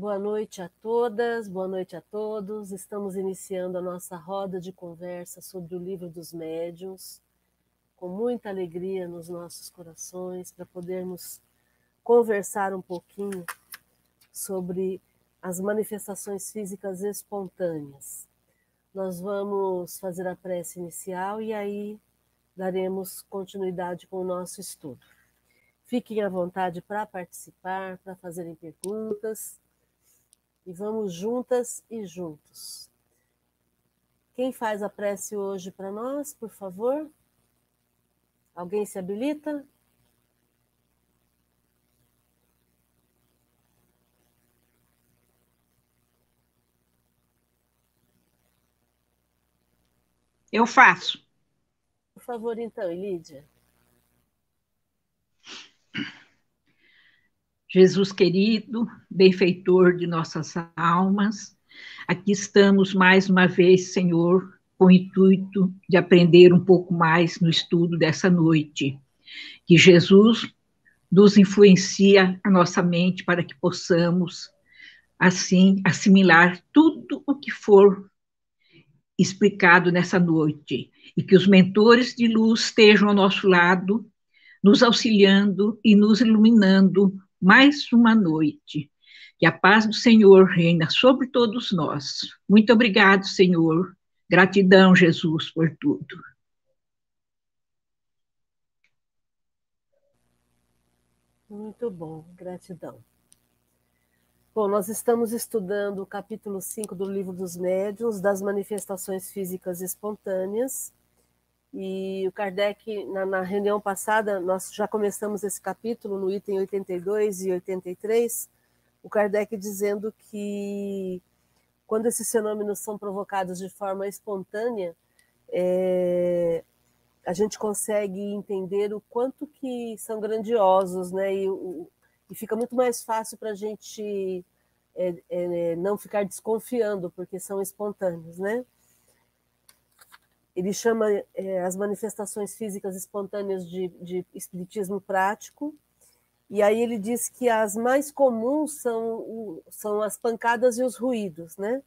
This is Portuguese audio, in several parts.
Boa noite a todas, boa noite a todos. Estamos iniciando a nossa roda de conversa sobre o livro dos médiuns, com muita alegria nos nossos corações, para podermos conversar um pouquinho sobre as manifestações físicas espontâneas. Nós vamos fazer a prece inicial e aí daremos continuidade com o nosso estudo. Fiquem à vontade para participar, para fazerem perguntas e vamos juntas e juntos. Quem faz a prece hoje para nós, por favor? Alguém se habilita? Eu faço. Por favor, então, Lídia. Jesus querido, benfeitor de nossas almas, aqui estamos mais uma vez, Senhor, com o intuito de aprender um pouco mais no estudo dessa noite. Que Jesus nos influencia a nossa mente para que possamos, assim, assimilar tudo o que for explicado nessa noite. E que os mentores de luz estejam ao nosso lado, nos auxiliando e nos iluminando mais uma noite. Que a paz do Senhor reina sobre todos nós. Muito obrigado, Senhor. Gratidão, Jesus, por tudo. Muito bom, gratidão. Bom, nós estamos estudando o capítulo 5 do Livro dos Médiuns, das manifestações físicas espontâneas. E o Kardec, na, na, reunião passada, nós já começamos esse capítulo no item 82 e 83, o Kardec dizendo que quando esses fenômenos são provocados de forma espontânea, é, a gente consegue entender o quanto que são grandiosos, né? E, o, e fica muito mais fácil para a gente é, é, não ficar desconfiando, porque são espontâneos, né? Ele chama é, as manifestações físicas espontâneas de, de espiritismo prático, e aí ele diz que as mais comuns são, são as pancadas e os ruídos, né?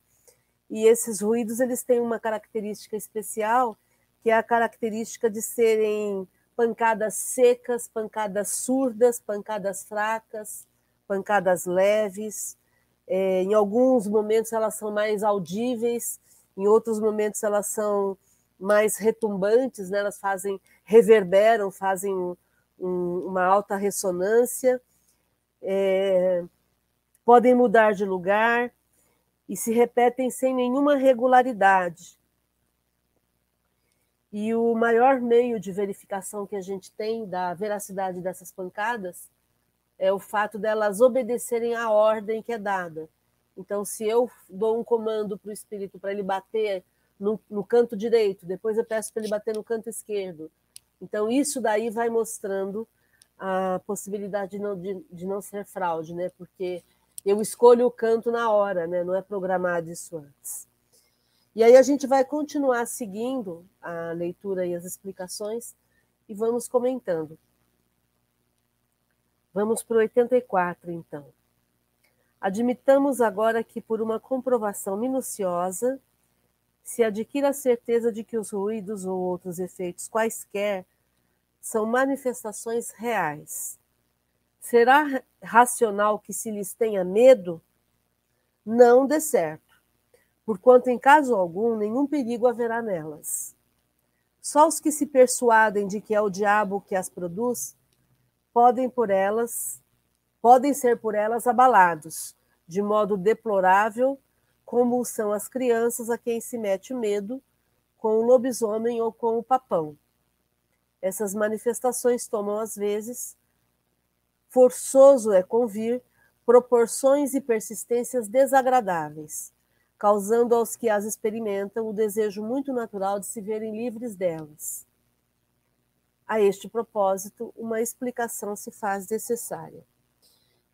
E esses ruídos eles têm uma característica especial, que é a característica de serem pancadas secas, pancadas surdas, pancadas fracas, pancadas leves. É, em alguns momentos elas são mais audíveis, em outros momentos elas são mais retumbantes, né? elas fazem, reverberam, fazem um, uma alta ressonância, é, podem mudar de lugar e se repetem sem nenhuma regularidade. E o maior meio de verificação que a gente tem da veracidade dessas pancadas é o fato delas obedecerem à ordem que é dada. Então, se eu dou um comando para o espírito para ele bater no, no canto direito, depois eu peço para ele bater no canto esquerdo. Então, isso daí vai mostrando a possibilidade de não, de, de não ser fraude, né? Porque eu escolho o canto na hora, né? Não é programado isso antes. E aí a gente vai continuar seguindo a leitura e as explicações e vamos comentando. Vamos para o 84, então. Admitamos agora que, por uma comprovação minuciosa, se adquire a certeza de que os ruídos ou outros efeitos quaisquer são manifestações reais. Será racional que se lhes tenha medo? Não dê certo, porquanto em caso algum nenhum perigo haverá nelas. Só os que se persuadem de que é o diabo que as produz podem por elas podem ser por elas abalados de modo deplorável como são as crianças a quem se mete medo com o lobisomem ou com o papão. Essas manifestações tomam, às vezes, forçoso é convir, proporções e persistências desagradáveis, causando aos que as experimentam o desejo muito natural de se verem livres delas. A este propósito, uma explicação se faz necessária.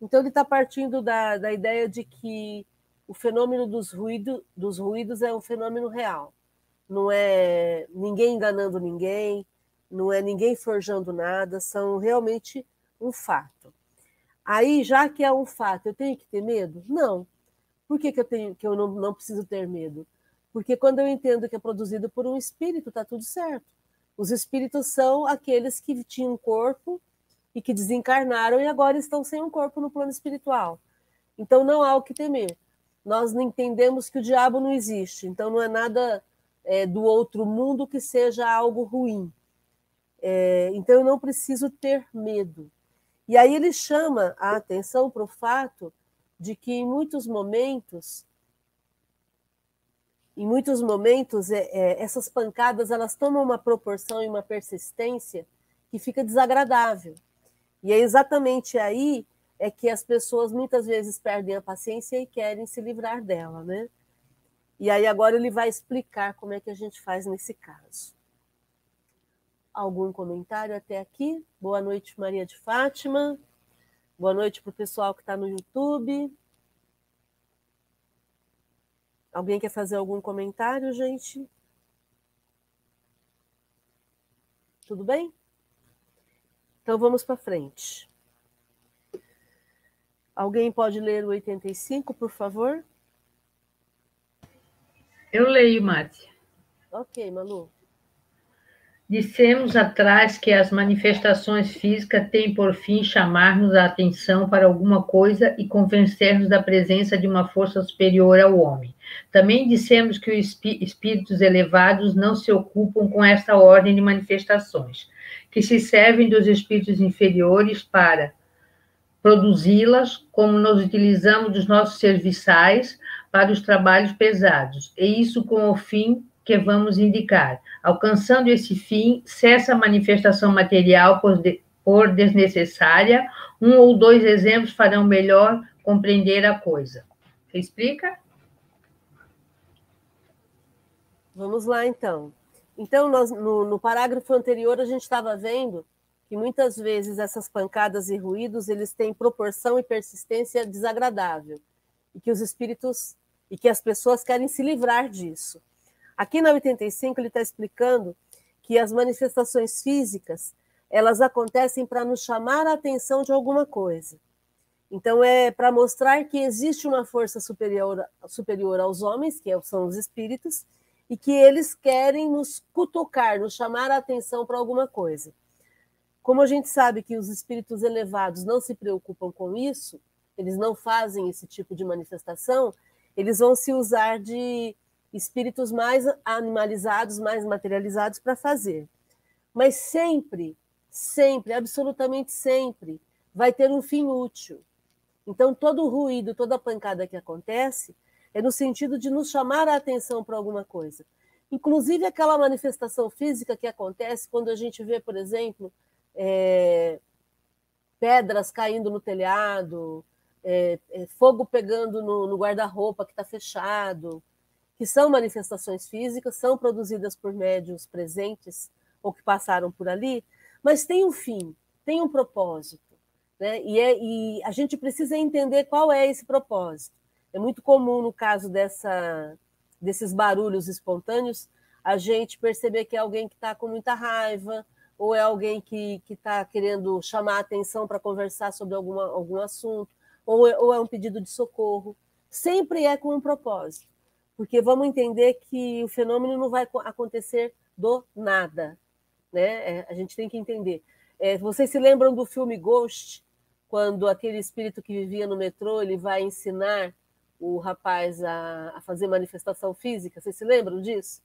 Então, ele está partindo da, da ideia de que o fenômeno dos, ruído, dos ruídos é um fenômeno real. Não é ninguém enganando ninguém, não é ninguém forjando nada, são realmente um fato. Aí, já que é um fato, eu tenho que ter medo? Não. Por que, que eu, tenho, que eu não, não preciso ter medo? Porque quando eu entendo que é produzido por um espírito, está tudo certo. Os espíritos são aqueles que tinham um corpo e que desencarnaram e agora estão sem um corpo no plano espiritual. Então não há o que temer. Nós entendemos que o diabo não existe, então não é nada é, do outro mundo que seja algo ruim. É, então eu não preciso ter medo. E aí ele chama a atenção para o fato de que em muitos momentos, em muitos momentos, é, é, essas pancadas elas tomam uma proporção e uma persistência que fica desagradável. E é exatamente aí é que as pessoas muitas vezes perdem a paciência e querem se livrar dela, né? E aí agora ele vai explicar como é que a gente faz nesse caso. Algum comentário até aqui? Boa noite, Maria de Fátima. Boa noite para o pessoal que está no YouTube. Alguém quer fazer algum comentário, gente? Tudo bem? Então vamos para frente. Alguém pode ler o 85, por favor? Eu leio, Márcia. Ok, Manu. Dissemos atrás que as manifestações físicas têm por fim chamar-nos a atenção para alguma coisa e convencer-nos da presença de uma força superior ao homem. Também dissemos que os espíritos elevados não se ocupam com esta ordem de manifestações, que se servem dos espíritos inferiores para produzi-las, como nos utilizamos dos nossos serviçais para os trabalhos pesados, e isso com o fim que vamos indicar. Alcançando esse fim, cessa a manifestação material por, de, por desnecessária. Um ou dois exemplos farão melhor compreender a coisa. Você explica? Vamos lá, então. Então, nós, no, no parágrafo anterior, a gente estava vendo que muitas vezes essas pancadas e ruídos eles têm proporção e persistência desagradável e que os espíritos e que as pessoas querem se livrar disso. Aqui na 85 ele está explicando que as manifestações físicas elas acontecem para nos chamar a atenção de alguma coisa. Então é para mostrar que existe uma força superior, superior aos homens, que são os espíritos, e que eles querem nos cutucar, nos chamar a atenção para alguma coisa. Como a gente sabe que os espíritos elevados não se preocupam com isso, eles não fazem esse tipo de manifestação, eles vão se usar de espíritos mais animalizados, mais materializados para fazer. Mas sempre, sempre, absolutamente sempre, vai ter um fim útil. Então, todo o ruído, toda a pancada que acontece é no sentido de nos chamar a atenção para alguma coisa. Inclusive aquela manifestação física que acontece quando a gente vê, por exemplo, é, pedras caindo no telhado, é, é, fogo pegando no, no guarda-roupa que está fechado, que são manifestações físicas, são produzidas por médios presentes ou que passaram por ali, mas tem um fim, tem um propósito. Né? E, é, e a gente precisa entender qual é esse propósito. É muito comum, no caso dessa, desses barulhos espontâneos, a gente perceber que é alguém que está com muita raiva, ou é alguém que está querendo chamar a atenção para conversar sobre alguma, algum assunto, ou é, ou é um pedido de socorro. Sempre é com um propósito, porque vamos entender que o fenômeno não vai acontecer do nada. Né? É, a gente tem que entender. É, vocês se lembram do filme Ghost, quando aquele espírito que vivia no metrô ele vai ensinar o rapaz a, a fazer manifestação física? Vocês se lembram disso?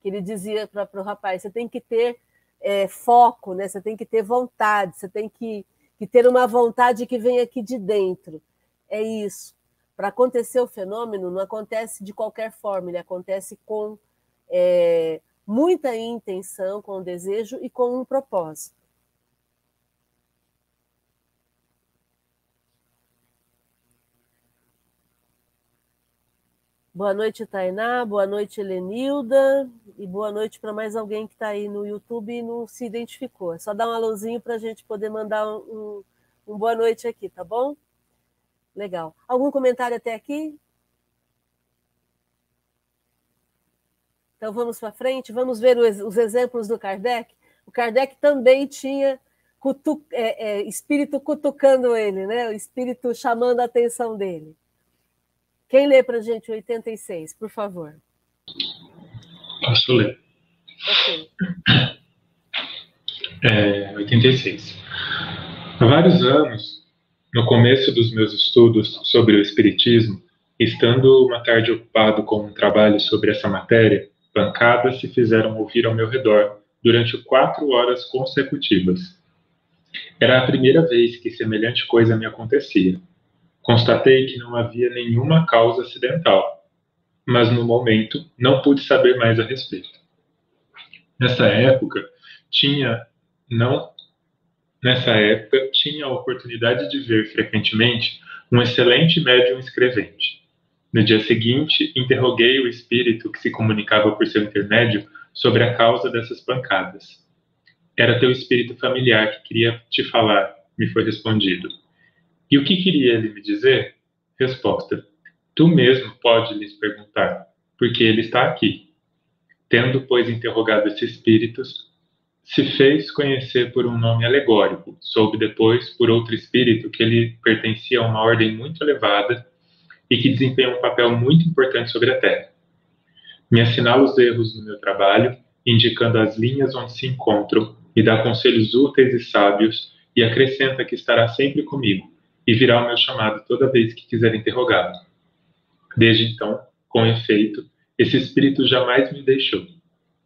Que ele dizia para o rapaz: você tem que ter é, foco, né? Você tem que ter vontade, você tem que, que ter uma vontade que vem aqui de dentro. É isso. Para acontecer o fenômeno, não acontece de qualquer forma, ele acontece com é, muita intenção, com desejo e com um propósito. Boa noite, Tainá. Boa noite, Helenilda. E boa noite para mais alguém que está aí no YouTube e não se identificou. É só dar um alôzinho para a gente poder mandar um, um, boa noite aqui, tá bom? Legal. Algum comentário até aqui? Então vamos para frente, vamos ver os, os exemplos do Kardec. O Kardec também tinha cutu, é, é, espírito cutucando ele, né? O espírito chamando a atenção dele. Quem lê para a gente o 86, por favor? Posso ler. Ok. É, 86. Há vários anos, no começo dos meus estudos sobre o Espiritismo, estando uma tarde ocupado com um trabalho sobre essa matéria, pancadas se fizeram ouvir ao meu redor durante quatro horas consecutivas. Era a primeira vez que semelhante coisa me acontecia. Constatei que não havia nenhuma causa acidental, mas no momento não pude saber mais a respeito. Nessa época, tinha não nessa época tinha a oportunidade de ver frequentemente um excelente médium escrevente. No dia seguinte, interroguei o espírito que se comunicava por seu intermédio sobre a causa dessas pancadas. Era teu espírito familiar que queria te falar, me foi respondido. E o que queria ele me dizer? Resposta: Tu mesmo pode lhes perguntar, porque ele está aqui. Tendo, pois, interrogado esse espírito, se fez conhecer por um nome alegórico. Soube depois, por outro espírito, que ele pertencia a uma ordem muito elevada e que desempenha um papel muito importante sobre a Terra. Me assinala os erros no meu trabalho, indicando as linhas onde se encontram me dá conselhos úteis e sábios e acrescenta que estará sempre comigo e virá o meu chamado toda vez que quiser interrogá-lo. Desde então, com efeito, esse espírito jamais me deixou.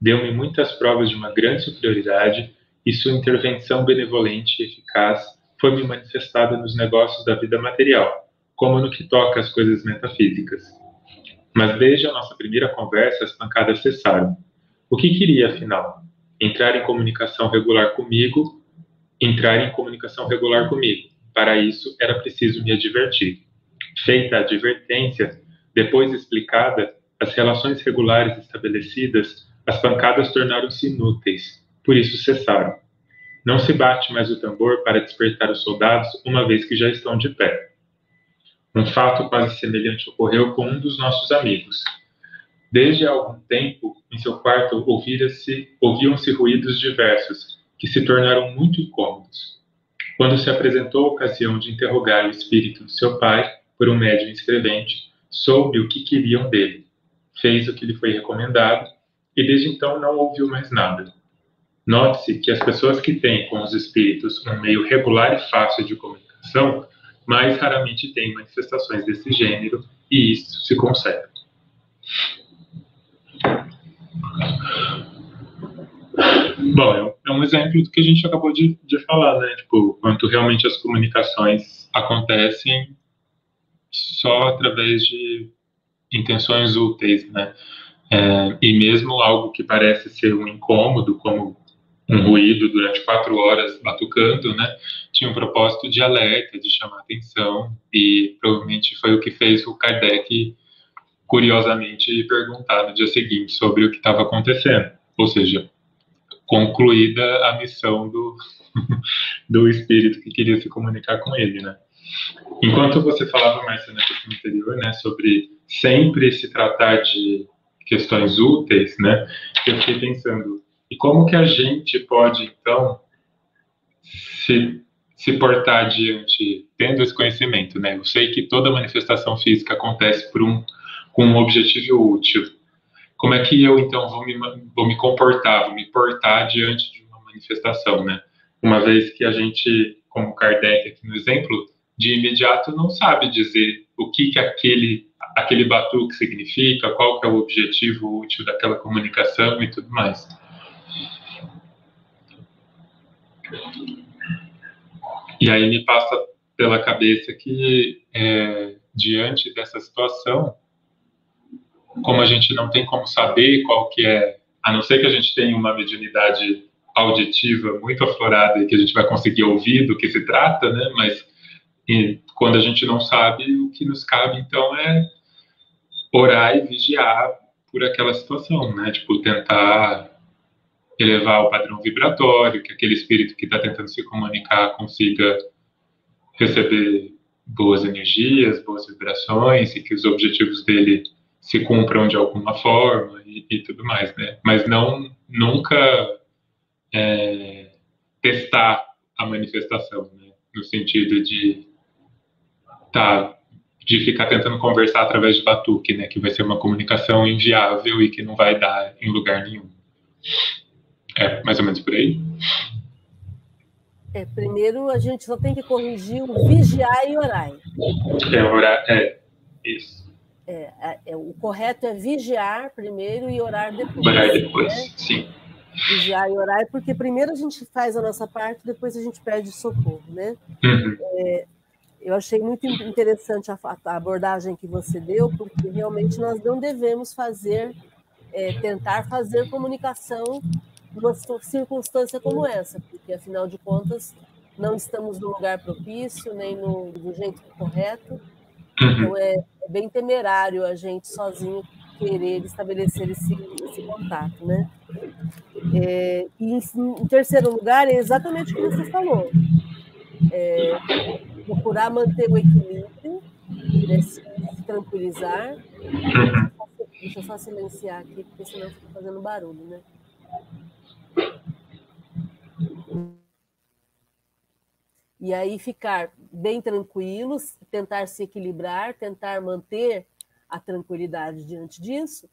Deu-me muitas provas de uma grande superioridade e sua intervenção benevolente e eficaz foi-me manifestada nos negócios da vida material, como no que toca às coisas metafísicas. Mas desde a nossa primeira conversa, as pancadas cessaram. O que queria, afinal? entrar em comunicação regular comigo, entrar em comunicação regular comigo. Para isso, era preciso me advertir. Feita a advertência, depois explicada, as relações regulares estabelecidas, as pancadas tornaram-se inúteis, por isso cessaram. Não se bate mais o tambor para despertar os soldados, uma vez que já estão de pé. Um fato quase semelhante ocorreu com um dos nossos amigos. Desde há algum tempo, em seu quarto ouviam-se ruídos diversos, que se tornaram muito incômodos. Quando se apresentou a ocasião de interrogar o espírito de seu pai por um médium escrevente, soube o que queriam dele, fez o que lhe foi recomendado e desde então não ouviu mais nada. Note-se que as pessoas que têm com os espíritos um meio regular e fácil de comunicação mais raramente têm manifestações desse gênero e isso se consegue. Bom, é, é um exemplo do que a gente acabou de, de falar, né? Tipo, quanto realmente as comunicações acontecem só através de intenções úteis, né? É, e mesmo algo que parece ser um incômodo, como um ruído durante quatro horas batucando, né? Tinha um propósito de alerta, de chamar atenção, e provavelmente foi o que fez o Kardec curiosamente perguntar no dia seguinte sobre o que estava acontecendo. Ou seja, concluída a missão do, do espírito que queria se comunicar com ele, né? Enquanto você falava, mais na questão anterior, né, sobre sempre se tratar de questões úteis, né, eu fiquei pensando, e como que a gente pode, então, se, se portar diante, tendo esse conhecimento, né? Eu sei que toda manifestação física acontece por um com um objetivo útil. Como é que eu, então, vou me, vou me comportar, vou me portar diante de uma manifestação, né? Uma vez que a gente, como Kardec aqui no exemplo, de imediato não sabe dizer o que, que aquele, aquele batuque significa, qual que é o objetivo útil daquela comunicação e tudo mais. E aí me passa pela cabeça que, é, diante dessa situação, como a gente não tem como saber qual que é, a não ser que a gente tenha uma mediunidade auditiva muito aflorada e que a gente vai conseguir ouvir do que se trata, né? Mas quando a gente não sabe, o que nos cabe então é orar e vigiar por aquela situação, né? Tipo tentar elevar o padrão vibratório, que aquele espírito que está tentando se comunicar consiga receber boas energias, boas vibrações e que os objetivos dele se cumpram de alguma forma e, e tudo mais, né? Mas não nunca é, testar a manifestação, né? no sentido de tá, de ficar tentando conversar através de batuque, né? que vai ser uma comunicação inviável e que não vai dar em lugar nenhum. É mais ou menos por aí. É, primeiro a gente só tem que corrigir o vigiar e orar. É, orar, é, isso. É, é, é, o correto é vigiar primeiro e orar depois. Orar depois, né? sim. Vigiar e orar, porque primeiro a gente faz a nossa parte, depois a gente pede socorro, né? Uhum. É, eu achei muito interessante a, a, abordagem que você deu, porque realmente nós não devemos fazer, é, tentar fazer comunicação numa circunstância como essa, porque afinal de contas não estamos no lugar propício, nem no, do jeito correto. Uhum. Então é, é, bem temerário a gente sozinho querer estabelecer esse, esse contato, né? É, e em, em, terceiro lugar é exatamente o que você falou, é, procurar manter o equilíbrio, né, se, tranquilizar. Uhum. Deixa eu só silenciar aqui, porque senão fica fazendo barulho, né? E aí ficar bem tranquilos, tentar se equilibrar, tentar manter a tranquilidade diante disso,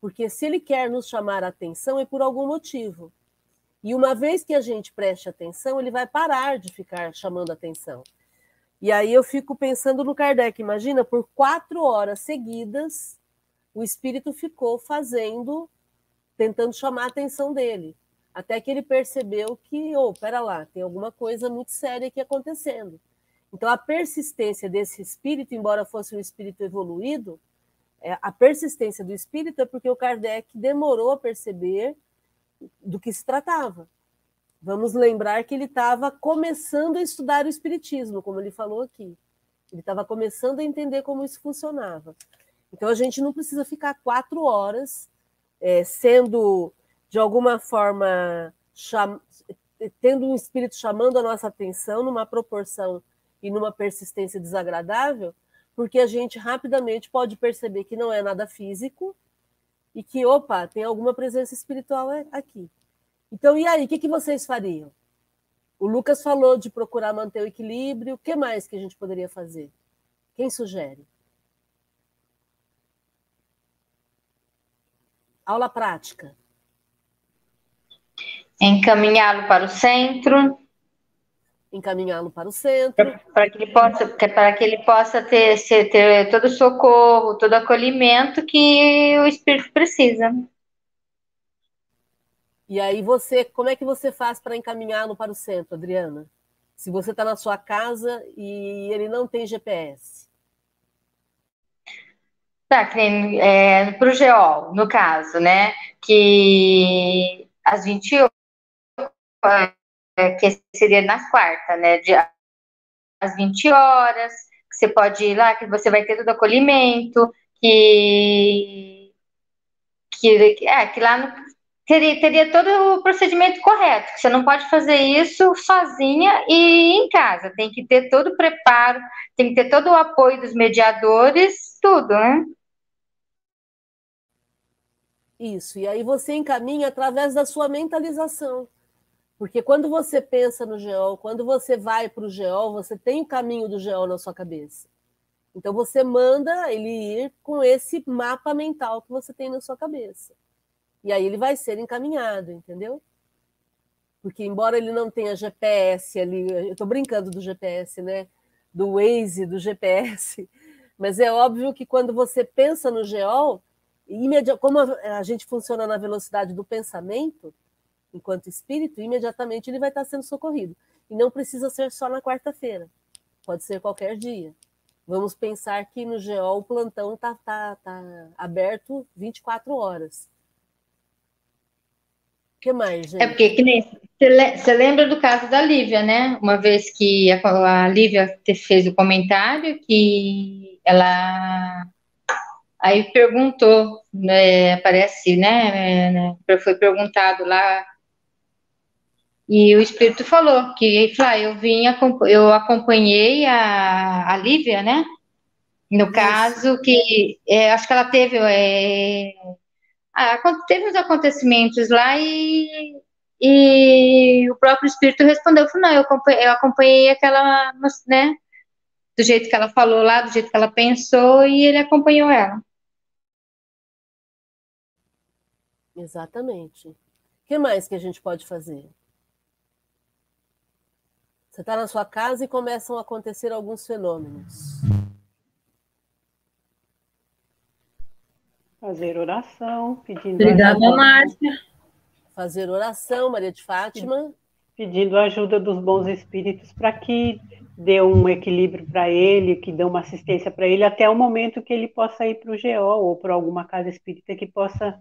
porque se ele quer nos chamar a atenção é por algum motivo. E uma vez que a gente preste atenção, ele vai parar de ficar chamando atenção. E aí eu fico pensando no Kardec, imagina, por quatro horas seguidas, o espírito ficou fazendo, tentando chamar a atenção dele até que ele percebeu que, oh, pera lá, tem alguma coisa muito séria aqui acontecendo. Então, a persistência desse espírito, embora fosse um espírito evoluído, é, a persistência do espírito é porque o Kardec demorou a perceber do que se tratava. Vamos lembrar que ele estava começando a estudar o espiritismo, como ele falou aqui. Ele estava começando a entender como isso funcionava. Então, a gente não precisa ficar quatro horas é, sendo de alguma forma, cham... tendo um espírito chamando a nossa atenção numa proporção e numa persistência desagradável, porque a gente rapidamente pode perceber que não é nada físico e que, opa, tem alguma presença espiritual aqui. Então, e aí, o que, que vocês fariam? O Lucas falou de procurar manter o equilíbrio. O que mais que a gente poderia fazer? Quem sugere? Aula prática encaminhá-lo para o centro. Encaminhá-lo para o centro. Para que ele possa, para que ele possa ter, ter todo o socorro, todo o acolhimento que o espírito precisa. E aí você, como é que você faz para encaminhá-lo para o centro, Adriana? Se você está na sua casa e ele não tem GPS. Tá, é, para o GEOL, no caso, né? Que às 20 é, que seria na quarta, né? De, às 20 horas, que você pode ir lá, que você vai ter todo o acolhimento, que, que, é, que lá no, teria, teria todo o procedimento correto, você não pode fazer isso sozinha e em casa, tem que ter todo o preparo, tem que ter todo o apoio dos mediadores, tudo, né? Isso, e aí você encaminha através da sua mentalização. Porque quando você pensa no geol, quando você vai para o geol, você tem o caminho do geol na sua cabeça. Então você manda ele ir com esse mapa mental que você tem na sua cabeça. E aí ele vai ser encaminhado, entendeu? Porque embora ele não tenha GPS ali, eu estou brincando do GPS, né? Do Waze, do GPS, mas é óbvio que quando você pensa no geol, como a gente funciona na velocidade do pensamento, enquanto espírito, imediatamente ele vai estar sendo socorrido. E não precisa ser só na quarta-feira, pode ser qualquer dia. Vamos pensar que no GEO o plantão está tá, tá aberto 24 horas. O que mais, gente? É porque, que nem, você lembra do caso da Lívia, né? Uma vez que a, a Lívia fez o comentário que ela aí perguntou, né, parece, né, né foi perguntado lá e o Espírito falou que ah, eu vim, eu acompanhei a, a Lívia, né? No Isso. caso que é, acho que ela teve é, teve os acontecimentos lá e E o próprio espírito respondeu, falou, não, eu acompanhei, eu acompanhei aquela, né, do jeito que ela falou lá, do jeito que ela pensou, e ele acompanhou ela. Exatamente. O que mais que a gente pode fazer? Você está na sua casa e começam a acontecer alguns fenômenos. Fazer oração, pedindo. Obrigada, Márcia fazer oração, Maria de Fátima. Pedindo a ajuda dos bons espíritos para que dê um equilíbrio para ele, que dê uma assistência para ele, até o momento que ele possa ir para o GO ou para alguma casa espírita que possa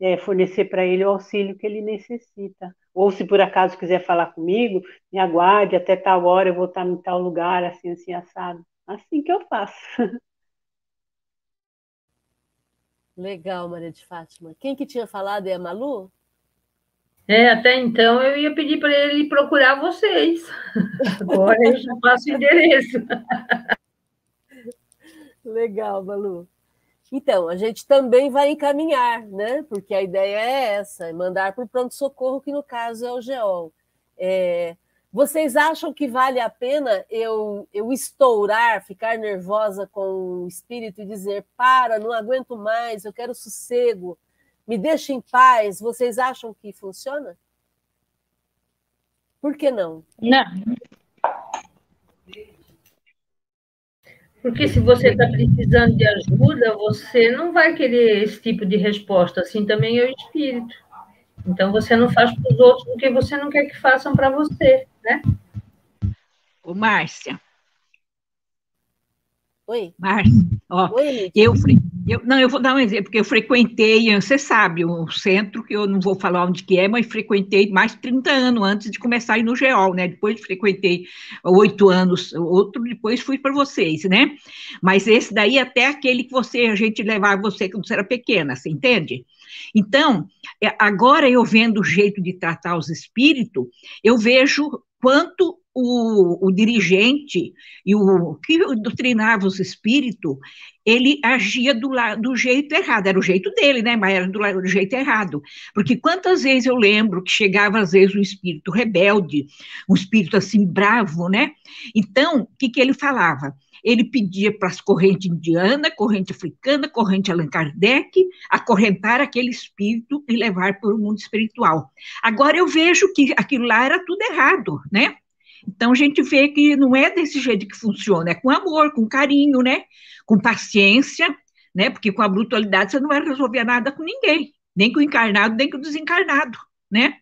é, fornecer para ele o auxílio que ele necessita. Ou se por acaso quiser falar comigo, me aguarde, até tal hora eu vou estar em tal lugar, assim, assim, assado. Assim que eu faço. Legal, Maria de Fátima. Quem que tinha falado é a Malu? É, até então eu ia pedir para ele procurar vocês. Agora eu já passo o endereço. Legal, Malu. Então, a gente também vai encaminhar, né? Porque a ideia é essa, é mandar para o pronto-socorro, que no caso é o GEOL. É, vocês acham que vale a pena eu, eu estourar, ficar nervosa com o espírito e dizer: para, não aguento mais, eu quero sossego, me deixa em paz, vocês acham que funciona? Por que não? Não. Porque se você está precisando de ajuda, você não vai querer esse tipo de resposta. Assim também é o espírito. Então você não faz para os outros o que você não quer que façam para você, né? Ô, Márcia. Oi. Márcia, ó, Oi, eu, eu, não, eu vou dar um exemplo, porque eu frequentei, você sabe, um centro que eu não vou falar onde que é, mas frequentei mais de 30 anos antes de começar a ir no GEOL, né? Depois frequentei oito anos, outro, depois fui para vocês, né? Mas esse daí até aquele que você, a gente levava você quando você era pequena, você entende? Então, é, agora eu vendo o jeito de tratar os espíritos, eu vejo quanto o, o, dirigente e o que doutrinava os espíritos, ele agia do, do jeito errado, era o jeito dele, né? Mas era do, do jeito errado. Porque quantas vezes eu lembro que chegava, às vezes, um espírito rebelde, um espírito assim bravo, né? Então, o que, que ele falava? Ele pedia para as correntes indiana, corrente africana, corrente Allan Kardec, acorrentar aquele espírito e levar para o mundo espiritual. Agora eu vejo que aquilo lá era tudo errado, né? Então a gente vê que não é desse jeito que funciona, é com amor, com carinho, né? Com paciência, né? Porque com a brutalidade você não vai resolver nada com ninguém, nem com o encarnado, nem com o desencarnado, né?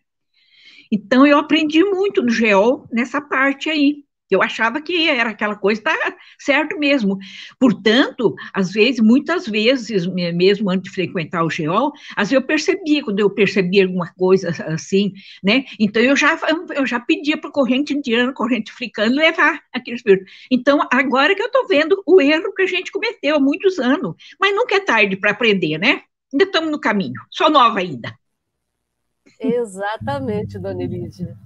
Então eu aprendi muito no GEOL nessa parte aí. Eu achava que era aquela coisa, tá certo mesmo. Portanto, às vezes, muitas vezes, mesmo antes de frequentar o GEOL, às vezes eu percebia, quando eu percebia alguma coisa assim, né? Então eu já, eu já pedia para corrente indiana, corrente africana levar aquele espírito. Então, agora que eu estou vendo o erro que a gente cometeu há muitos anos, mas nunca é tarde para aprender, né? Ainda estamos no caminho, sou nova ainda. Exatamente, dona Elídia.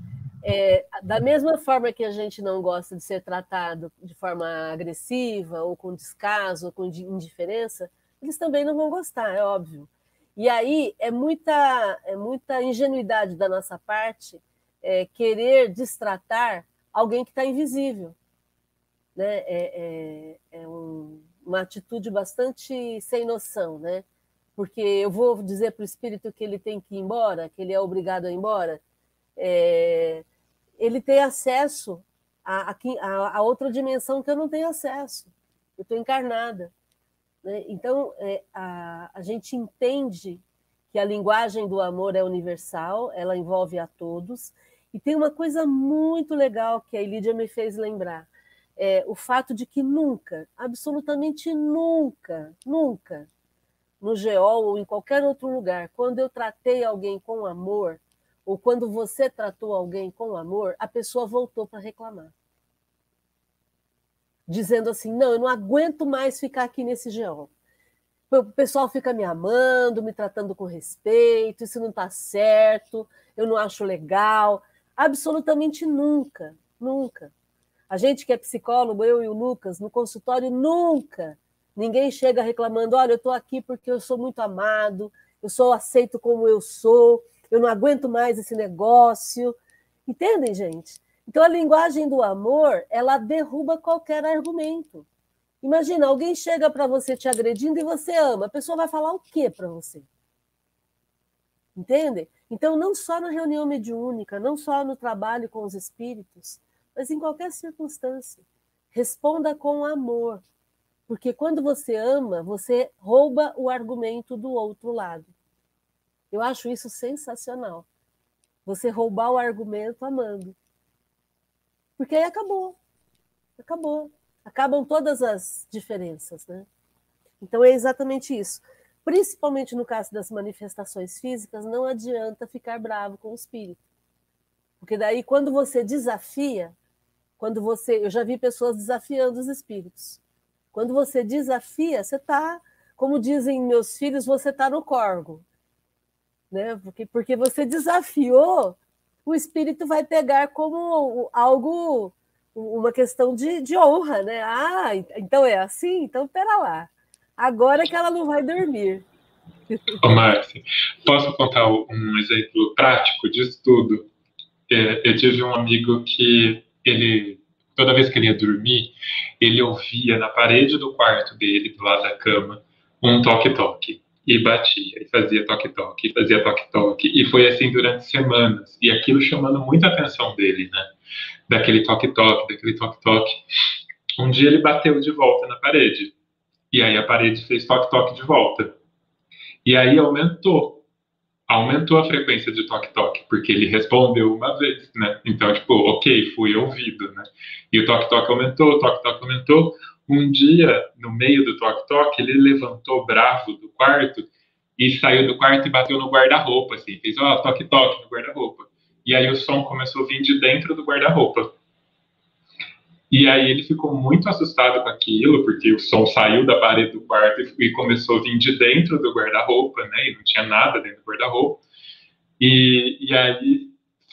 É, da mesma forma que a gente não gosta de ser tratado de forma agressiva, ou com descaso, ou com indiferença, eles também não vão gostar, é óbvio. E aí é muita, é muita ingenuidade da nossa parte é, querer destratar alguém que está invisível. Né? É, é, é um, uma atitude bastante sem noção, né? Porque eu vou dizer para o espírito que ele tem que ir embora, que ele é obrigado a ir embora. É, ele tem acesso a, a, a, outra dimensão que eu não tenho acesso. Eu estou encarnada. Né? Então, é, a, a gente entende que a linguagem do amor é universal, ela envolve a todos. E tem uma coisa muito legal que a Elídia me fez lembrar: é o fato de que nunca, absolutamente nunca, nunca, no GEOL ou em qualquer outro lugar, quando eu tratei alguém com amor, ou quando você tratou alguém com amor, a pessoa voltou para reclamar. Dizendo assim: não, eu não aguento mais ficar aqui nesse geol. O pessoal fica me amando, me tratando com respeito, isso não está certo, eu não acho legal. Absolutamente nunca, nunca. A gente que é psicólogo, eu e o Lucas, no consultório, nunca ninguém chega reclamando: olha, eu estou aqui porque eu sou muito amado, eu sou aceito como eu sou, eu não aguento mais esse negócio. Entendem, gente? Então a linguagem do amor, ela derruba qualquer argumento. Imagina, alguém chega para você te agredindo e você ama, a pessoa vai falar o quê para você? Entende? Então, não só na reunião mediúnica, não só no trabalho com os espíritos, mas em qualquer circunstância. Responda com amor. Porque quando você ama, você rouba o argumento do outro lado. Eu acho isso sensacional. Você roubar o argumento amando. Porque aí acabou. Acabou. Acabam todas as diferenças, né? Então é exatamente isso. Principalmente no caso das manifestações físicas, não adianta ficar bravo com o espírito. Porque daí quando você desafia, quando você, eu já vi pessoas desafiando os espíritos. Quando você desafia, você está, como dizem meus filhos, você está no corgo. Né? Porque, porque você desafiou, o espírito vai pegar como algo, uma questão de, de honra, né? Ah, então é assim? Então pera lá. Agora que ela não vai dormir. Ô, Márcia, posso contar um exemplo prático disso tudo? É, eu tive um amigo que ele, toda vez que ele ia dormir, ele ouvia na parede do quarto dele, do lado da cama, um toque-toque. E batia, e fazia toque-toque, fazia toque-toque. E foi assim durante semanas. E aquilo chamando muita atenção dele, né? Daquele toque-toque, daquele toque-toque. Um dia ele bateu de volta na parede. E aí a parede fez toque-toque de volta. E aí aumentou. Aumentou a frequência de toque-toque, porque ele respondeu uma vez, né? Então, tipo, ok, fui ouvido, né? E o toque-toque aumentou, o toque-toque aumentou. Um dia, no meio do toque-toque, ele levantou bravo do quarto e saiu do quarto e bateu no guarda-roupa, assim. Fez, ó, toque-toque no guarda-roupa. E aí o som começou a vir de dentro do guarda-roupa. E aí ele ficou muito assustado com aquilo, porque o som saiu da parede do quarto e começou a vir de dentro do guarda-roupa, né? E não tinha nada dentro do guarda-roupa. E, e aí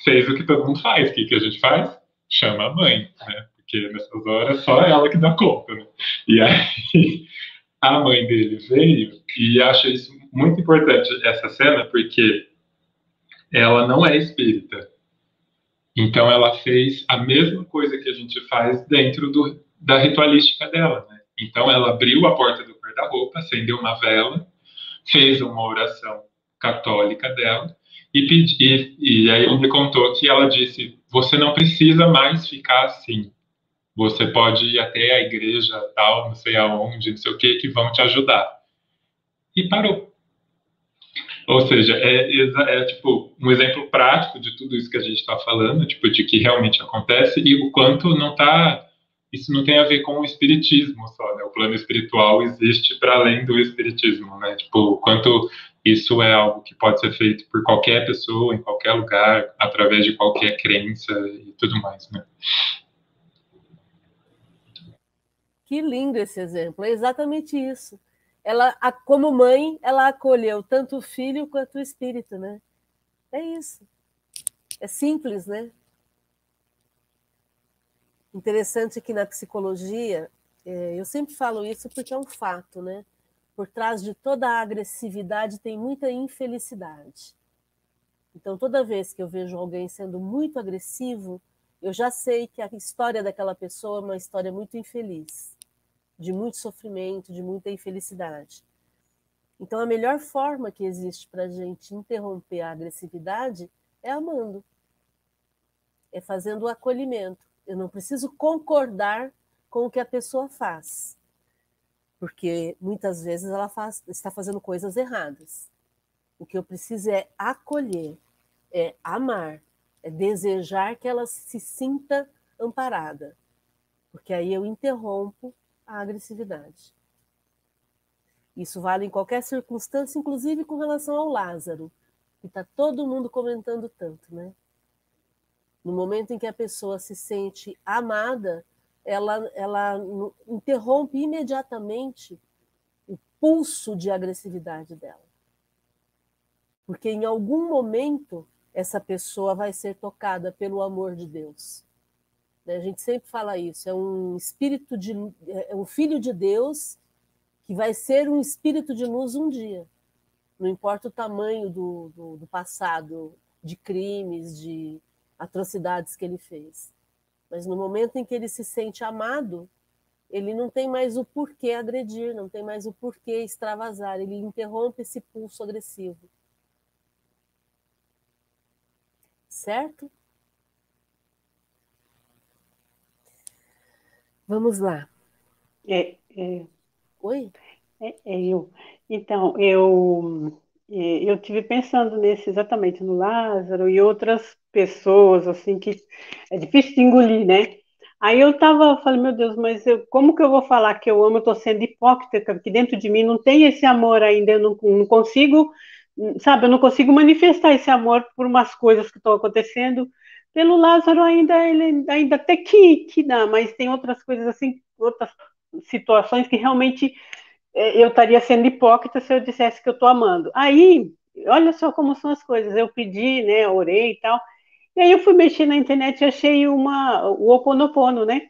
fez o que todo mundo faz. O que, que a gente faz? Chama a mãe, né? Porque nessas horas só ela que dá conta, né? E aí a mãe dele veio e acha isso muito importante, essa cena, porque ela não é espírita então, ela fez a mesma coisa que a gente faz dentro do, da ritualística dela. Né? Então, ela abriu a porta do guarda-roupa, acendeu uma vela, fez uma oração católica dela e, pedi, e aí ele me contou que ela disse: Você não precisa mais ficar assim. Você pode ir até a igreja tal, não sei aonde, não sei o que, que vão te ajudar. E parou. Ou seja, é, é, tipo um exemplo prático de tudo isso que a gente está falando, tipo de que realmente acontece e o quanto não está isso não tem a ver com o espiritismo só, né? O plano espiritual existe para além do espiritismo, né? Tipo, o quanto isso é algo que pode ser feito por qualquer pessoa, em qualquer lugar, através de qualquer crença e tudo mais, né? Que lindo esse exemplo, é exatamente isso ela, como mãe, ela acolheu tanto o filho quanto o espírito, né? É isso. É simples, né? Interessante que na psicologia, é, eu sempre falo isso porque é um fato, né? Por trás de toda a agressividade tem muita infelicidade. Então, toda vez que eu vejo alguém sendo muito agressivo, eu já sei que a história daquela pessoa é uma história muito infeliz de muito sofrimento, de muita infelicidade. Então, a melhor forma que existe para a gente interromper a agressividade é amando, é fazendo o acolhimento. Eu não preciso concordar com o que a pessoa faz, porque muitas vezes ela faz, está fazendo coisas erradas. O que eu preciso é acolher, é amar, é desejar que ela se sinta amparada, porque aí eu interrompo a agressividade. Isso vale em qualquer circunstância, inclusive com relação ao Lázaro, que está todo mundo comentando tanto, né? No momento em que a pessoa se sente amada, ela, ela interrompe imediatamente o pulso de agressividade dela. Porque em algum momento essa pessoa vai ser tocada pelo amor de Deus. Né? A gente sempre fala isso, é um espírito de é um filho de Deus que vai ser um espírito de luz um dia. Não importa o tamanho do, do, do passado de crimes, de atrocidades que ele fez. Mas no momento em que ele se sente amado, ele não tem mais o porquê agredir, não tem mais o porquê extravasar, ele interrompe esse pulso agressivo. Certo? Vamos lá. É, é... Oi? É, é, eu. Então, eu é, eu tive pensando nesse exatamente no Lázaro e outras pessoas assim que é difícil de engolir, né? Aí eu tava, falei, meu Deus, mas eu, como que eu vou falar que eu amo? Eu tô sendo hipócrita, porque dentro de mim não tem esse amor ainda, eu não, não consigo, sabe, eu não consigo manifestar esse amor por umas coisas que estão acontecendo. Pelo Lázaro ainda ele ainda até que, que dá, mas tem outras coisas assim, outras situações que realmente é, eu estaria sendo hipócrita se eu dissesse que eu estou amando. Aí, olha só como são as coisas. Eu pedi, né, orei e tal. E aí eu fui mexer na internet e achei uma, o Oponopono, né?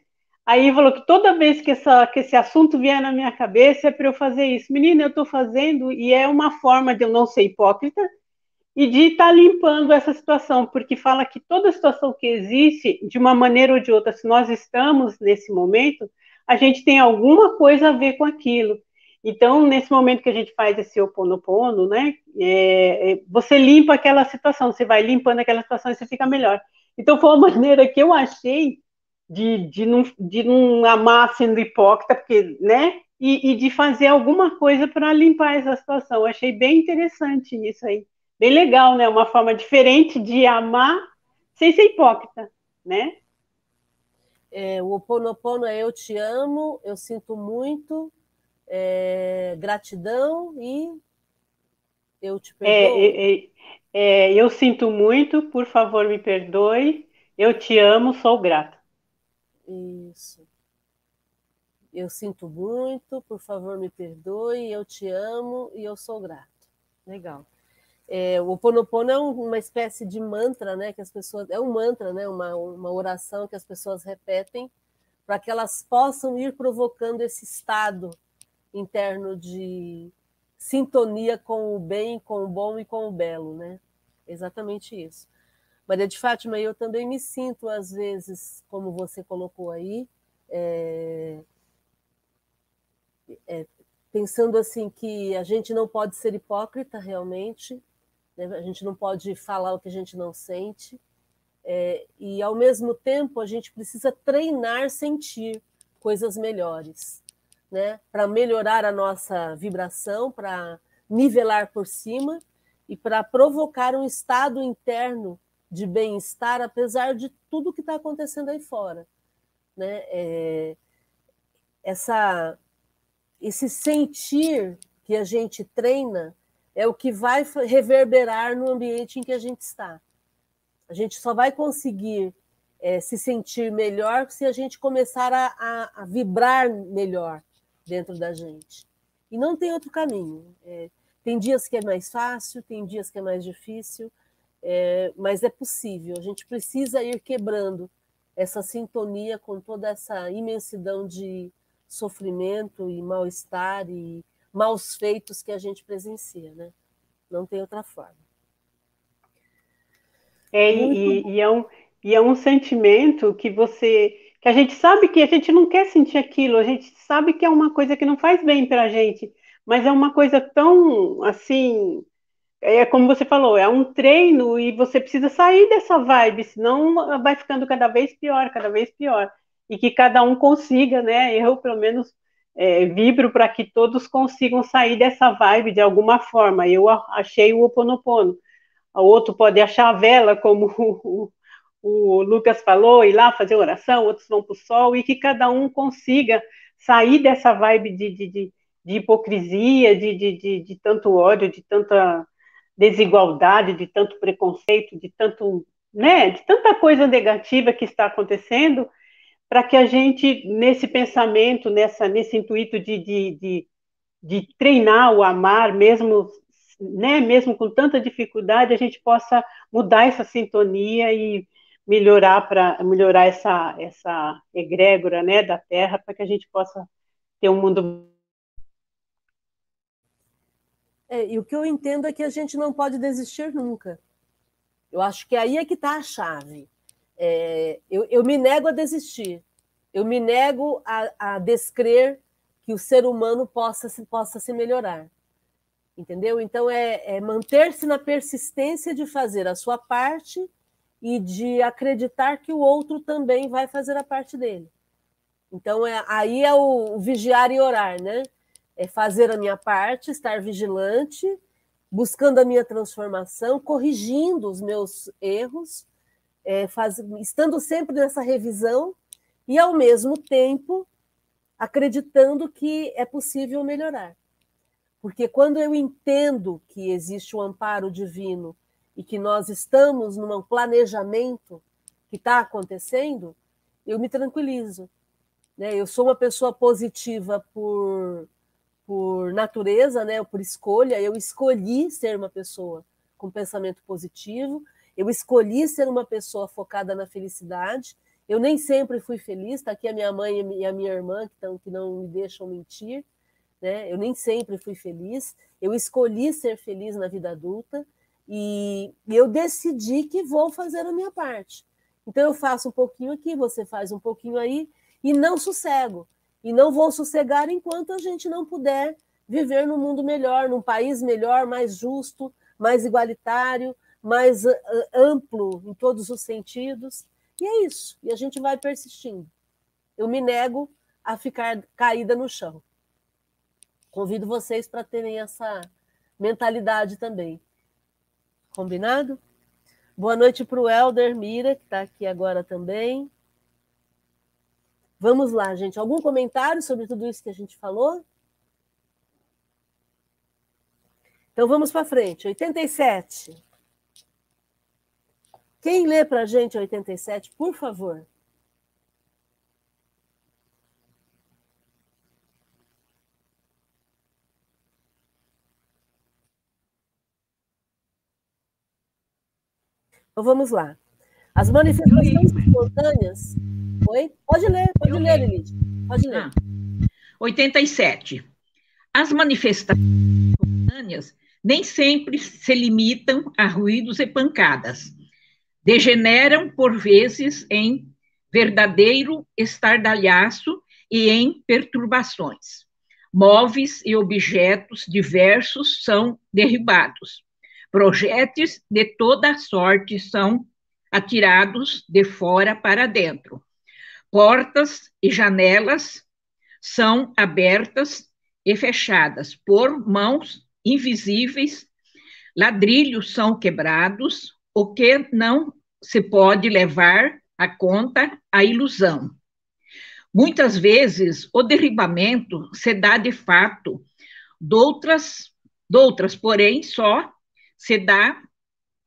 Aí falou que toda vez que, essa, que esse assunto vier na minha cabeça é para eu fazer isso. Menina, eu estou fazendo e é uma forma de eu não ser hipócrita e de estar tá limpando essa situação, porque fala que toda situação que existe, de uma maneira ou de outra, se nós estamos nesse momento, a gente tem alguma coisa a ver com aquilo. Então, nesse momento que a gente faz esse oponopono, né, é, é, você limpa aquela situação, você vai limpando aquela situação e você fica melhor. Então, foi uma maneira que eu achei de, de, não, de não amar sendo hipócrita, porque, né, e, e de fazer alguma coisa para limpar essa situação. Eu achei bem interessante isso aí. Bem legal, né? Uma forma diferente de amar sem ser hipócrita, né? É, o Oponopono é eu te amo, eu sinto muito, é, gratidão e eu te é, perdoo. É, é, é, eu sinto muito, por favor, me perdoe. Eu te amo, sou grata. Isso. Eu sinto muito, por favor, me perdoe. Eu te amo e eu sou grato. Legal. É, o Oponopono é uma espécie de mantra, né? Que as pessoas é um mantra, né? Uma, uma oração que as pessoas repetem para que elas possam ir provocando esse estado interno de sintonia com o bem, com o bom e com o belo, né? Exatamente isso. Maria de Fátima, eu também me sinto, às vezes, como você colocou aí, é, é, pensando assim que a gente não pode ser hipócrita realmente? A gente não pode falar o que a gente não sente, é, e ao mesmo tempo a gente precisa treinar sentir coisas melhores né, para melhorar a nossa vibração, para nivelar por cima e para provocar um estado interno de bem-estar, apesar de tudo que está acontecendo aí fora. Né? É, essa, esse sentir que a gente treina é o que vai reverberar no ambiente em que a gente está. A gente só vai conseguir é, se sentir melhor se a gente começar a, a, a vibrar melhor, dentro da gente. E não tem outro caminho. É, tem dias que é mais fácil, tem dias que é mais difícil, é, mas é possível. A gente precisa ir quebrando essa sintonia com toda essa imensidão de sofrimento e mal-estar e maus feitos que a gente presencia, né? Não tem outra forma. É, e, e, é um, e é um sentimento que você que a gente sabe que a gente não quer sentir aquilo, a gente sabe que é uma coisa que não faz bem para a gente, mas é uma coisa tão assim, é como você falou, é um treino e você precisa sair dessa vibe, senão vai ficando cada vez pior, cada vez pior. E que cada um consiga, né? Eu, pelo menos, é, vibro para que todos consigam sair dessa vibe de alguma forma. Eu achei o Oponopono. O outro pode achar a vela como o, o Lucas falou, ir lá fazer oração, outros vão para o sol, e que cada um consiga sair dessa vibe de, de, de, de hipocrisia, de, tanto ódio, de tanta desigualdade, de tanto preconceito, de tanto, né, de tanta coisa negativa que está acontecendo, para que a gente, nesse pensamento, nessa, nesse intuito de, de, de, de treinar o amar, mesmo, né, mesmo com tanta dificuldade, a gente possa mudar essa sintonia e melhorar para melhorar essa essa egrégora, né, da Terra, para que a gente possa ter um mundo É, e o que eu entendo é que a gente não pode desistir nunca. Eu acho que aí é que está a chave. É, eu, eu, me nego a desistir. Eu me nego a, a descrer que o ser humano possa se, possa se melhorar. Entendeu? Então, é, é manter-se na persistência de fazer a sua parte e de acreditar que o outro também vai fazer a parte dele. Então, é, aí é o, o vigiar e orar, né? É fazer a minha parte, estar vigilante, buscando a minha transformação, corrigindo os meus erros, é, faz, estando sempre nessa revisão e, ao mesmo tempo, acreditando que é possível melhorar. Porque quando eu entendo que existe um amparo divino e que nós estamos num planejamento que está acontecendo, eu me tranquilizo. Né? Eu sou uma pessoa positiva por, por natureza, né? por escolha. Eu escolhi ser uma pessoa com pensamento positivo. Eu escolhi ser uma pessoa focada na felicidade. Eu nem sempre fui feliz, está aqui a minha mãe e a minha irmã que, tão, que não me deixam mentir. Né? Eu nem sempre fui feliz. Eu escolhi ser feliz na vida adulta e, eu decidi que vou fazer a minha parte. Então eu faço um pouquinho aqui, você faz um pouquinho aí, e não sossego. E não vou sossegar enquanto a gente não puder viver num mundo melhor, num país melhor, mais justo, mais igualitário, mais amplo em todos os sentidos. E é isso. E a gente vai persistindo. Eu me nego a ficar caída no chão. Convido vocês para terem essa mentalidade também. Combinado? Boa noite para o Helder Mira, que está aqui agora também. Vamos lá, gente. Algum comentário sobre tudo isso que a gente falou? Então vamos para frente. 87. Quem lê para a gente 87, por favor? Então vamos lá. As manifestações espontâneas. Oi? Pode ler, pode Eu ler, Lilith. Pode ler. Ah, 87. As manifestações espontâneas nem sempre se limitam a ruídos e pancadas degeneram por vezes em verdadeiro estardalhaço e em perturbações. Móveis e objetos diversos são derribados. Projéteis de toda sorte são atirados de fora para dentro. Portas e janelas são abertas e fechadas por mãos invisíveis. Ladrilhos são quebrados, o que não se pode levar a conta a ilusão. Muitas vezes o derribamento se dá de fato, doutras, doutras porém, só se dá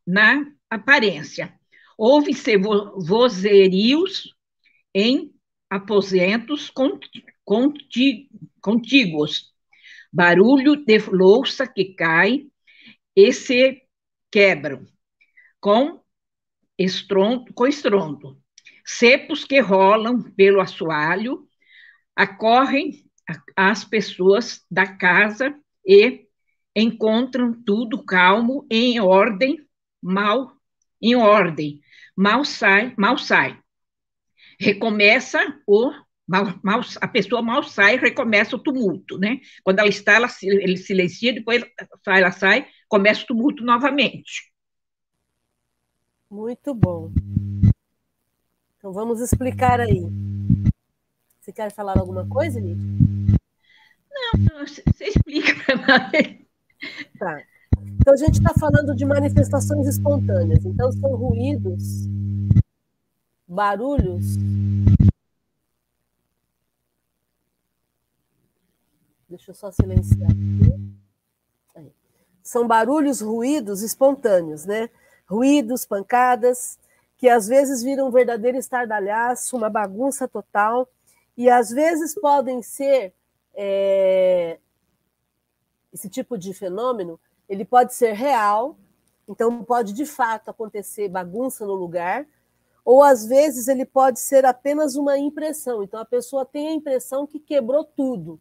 na aparência. Houve-se vozerios em aposentos contíguos, barulho de louça que cai e se quebram, com estrondo, com estrondo. Cepos que rolam pelo assoalho acorrem as pessoas da casa e encontram tudo calmo, em ordem, mal, em ordem. Mal sai, mal sai. Recomeça o mal, mal, a pessoa mal sai, recomeça o tumulto, né? Quando ela está, ela, ele silencia, depois ela sai, começa o tumulto novamente. Muito bom. Então vamos explicar aí. Você quer falar alguma coisa, Lídia? Não, você explica para nós. Tá. Então a gente está falando de manifestações espontâneas. Então são ruídos, barulhos. Deixa eu só silenciar aqui. Aí. São barulhos, ruídos espontâneos, né? Ruídos, pancadas, que às vezes viram um verdadeiro estardalhaço, uma bagunça total, e às vezes podem ser é, esse tipo de fenômeno, ele pode ser real, então pode de fato acontecer bagunça no lugar, ou às vezes ele pode ser apenas uma impressão. Então a pessoa tem a impressão que quebrou tudo.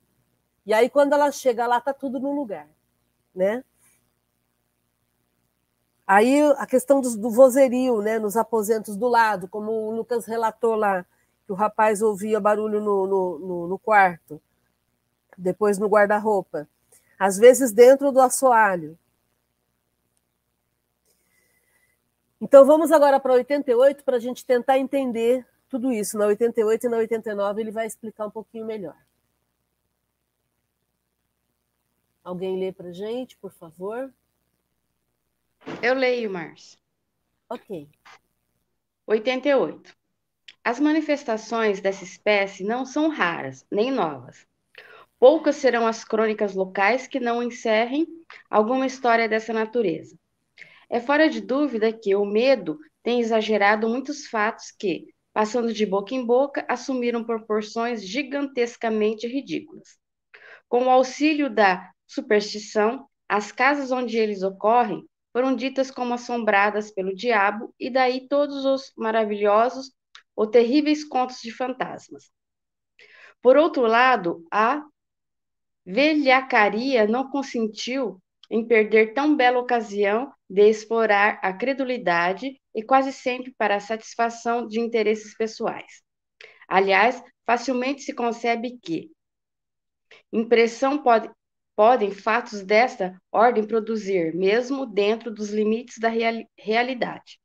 E aí quando ela chega lá está tudo no lugar, né? Aí a questão do, do vozerio, né, nos aposentos do lado, como o Lucas relatou lá, que o rapaz ouvia barulho no, no, no, no quarto, depois no guarda-roupa, às vezes dentro do assoalho. Então vamos agora para 88 para a gente tentar entender tudo isso. Na 88 e na 89 ele vai explicar um pouquinho melhor. Alguém lê para a gente, por favor? Eu leio, Márcia. Ok. 88. As manifestações dessa espécie não são raras, nem novas. Poucas serão as crônicas locais que não encerrem alguma história dessa natureza. É fora de dúvida que o medo tem exagerado muitos fatos que, passando de boca em boca, assumiram proporções gigantescamente ridículas. Com o auxílio da superstição, as casas onde eles ocorrem foram ditas como assombradas pelo diabo, e daí todos os maravilhosos ou terríveis contos de fantasmas. Por outro lado, a velhacaria não consentiu em perder tão bela ocasião de explorar a credulidade e quase sempre para a satisfação de interesses pessoais. Aliás, facilmente se concebe que impressão pode, podem fatos desta ordem produzir, mesmo dentro dos limites da real, realidade.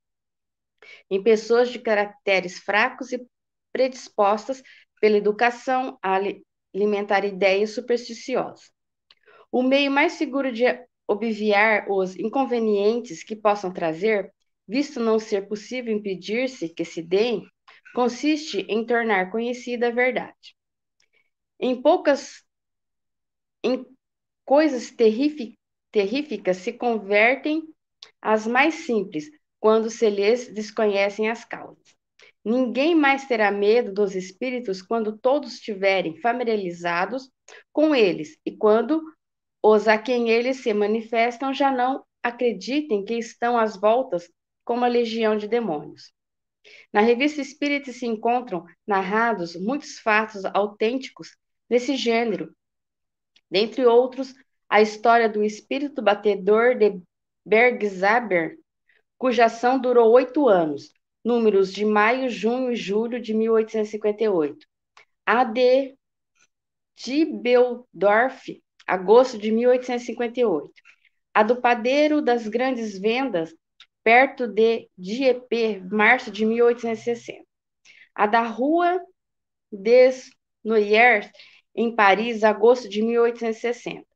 Em pessoas de caracteres fracos e predispostas pela educação a alimentar ideias supersticiosas. O meio mais seguro de obviar os inconvenientes que possam trazer, visto não ser possível impedir-se que se deem, consiste em tornar conhecida a verdade. Em poucas em coisas terríficas se convertem às mais simples quando se lhes desconhecem as causas. Ninguém mais terá medo dos espíritos quando todos estiverem familiarizados com eles e quando os a quem eles se manifestam já não acreditem que estão às voltas com uma legião de demônios. Na revista Espírita se encontram narrados muitos fatos autênticos desse gênero, dentre outros, a história do espírito batedor de Bergzaber, cuja ação durou oito anos, números de maio, junho e julho de 1858. A de Dibeldorf, agosto de 1858. A do padeiro das grandes vendas, perto de Dieppe, março de 1860. A da rua des Noyers, em Paris, agosto de 1860.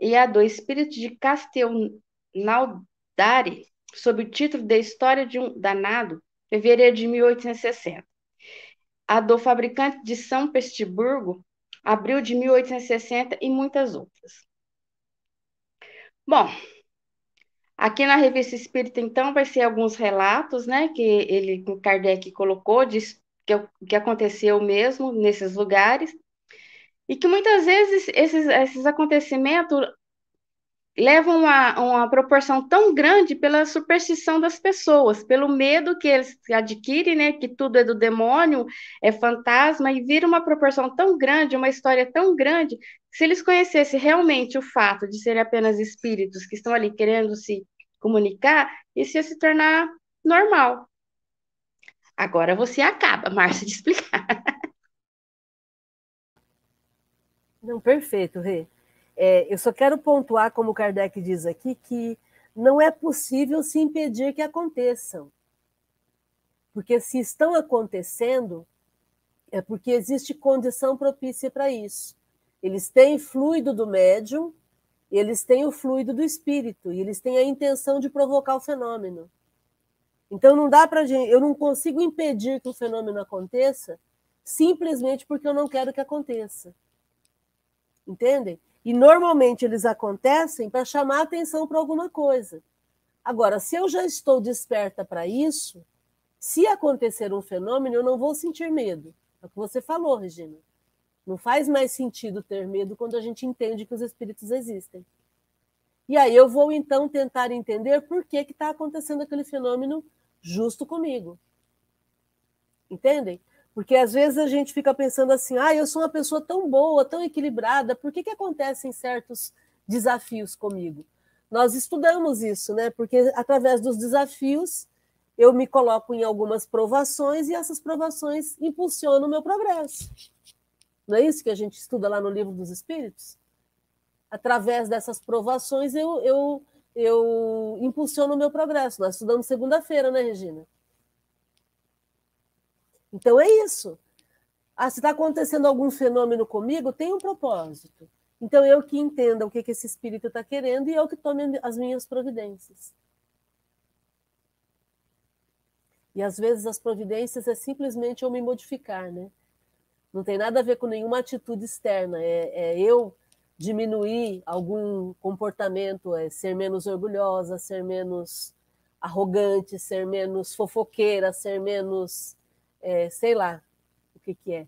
E a do espírito de Castelnaudari, sob o título de História de um Danado, fevereiro de 1860. A do fabricante de São Petersburgo, abril de 1860 e muitas outras. Bom, aqui na Revista Espírita, então, vai ser alguns relatos, né, que ele, Kardec colocou, de, que, que aconteceu mesmo nesses lugares, e que muitas vezes esses, esses acontecimentos levam a uma proporção tão grande pela superstição das pessoas, pelo medo que eles adquirem, né, que tudo é do demônio, é fantasma, e vira uma proporção tão grande, uma história tão grande, que se eles conhecessem realmente o fato de serem apenas espíritos que estão ali querendo se comunicar, isso ia se tornar normal. Agora você acaba, Márcia, de explicar. Não, perfeito, Rê. É, eu só quero pontuar, como Kardec diz aqui, que não é possível se impedir que aconteçam. Porque se estão acontecendo, é porque existe condição propícia para isso. Eles têm fluido do médium, eles têm o fluido do espírito, e eles têm a intenção de provocar o fenômeno. Então não dá para gente, eu não consigo impedir que o fenômeno aconteça simplesmente porque eu não quero que aconteça. Entendem? E normalmente eles acontecem para chamar atenção para alguma coisa. Agora, se eu já estou desperta para isso, se acontecer um fenômeno, eu não vou sentir medo. É o que você falou, Regina. Não faz mais sentido ter medo quando a gente entende que os espíritos existem. E aí eu vou então tentar entender por que está acontecendo aquele fenômeno justo comigo. Entendem? Porque às vezes a gente fica pensando assim, ah, eu sou uma pessoa tão boa, tão equilibrada, por que, que acontecem certos desafios comigo? nós estudamos isso, né? Porque através dos desafios eu me coloco em algumas provações e essas provações impulsionam o meu progresso. Não é isso que a gente estuda lá no livro dos Espíritos? Através dessas provações eu, eu, eu impulsiono o meu progresso. Nós estudamos segunda-feira, né, Regina? Então é isso. Ah, se está acontecendo algum fenômeno comigo, tem um propósito. Então eu que entenda o que, que esse espírito está querendo e eu que tome as minhas providências. E às vezes as providências é simplesmente eu me modificar, né? Não tem nada a ver com nenhuma atitude externa. É, é eu diminuir algum comportamento, é ser menos orgulhosa, ser menos arrogante, ser menos fofoqueira, ser menos, é, sei lá, o que, que é.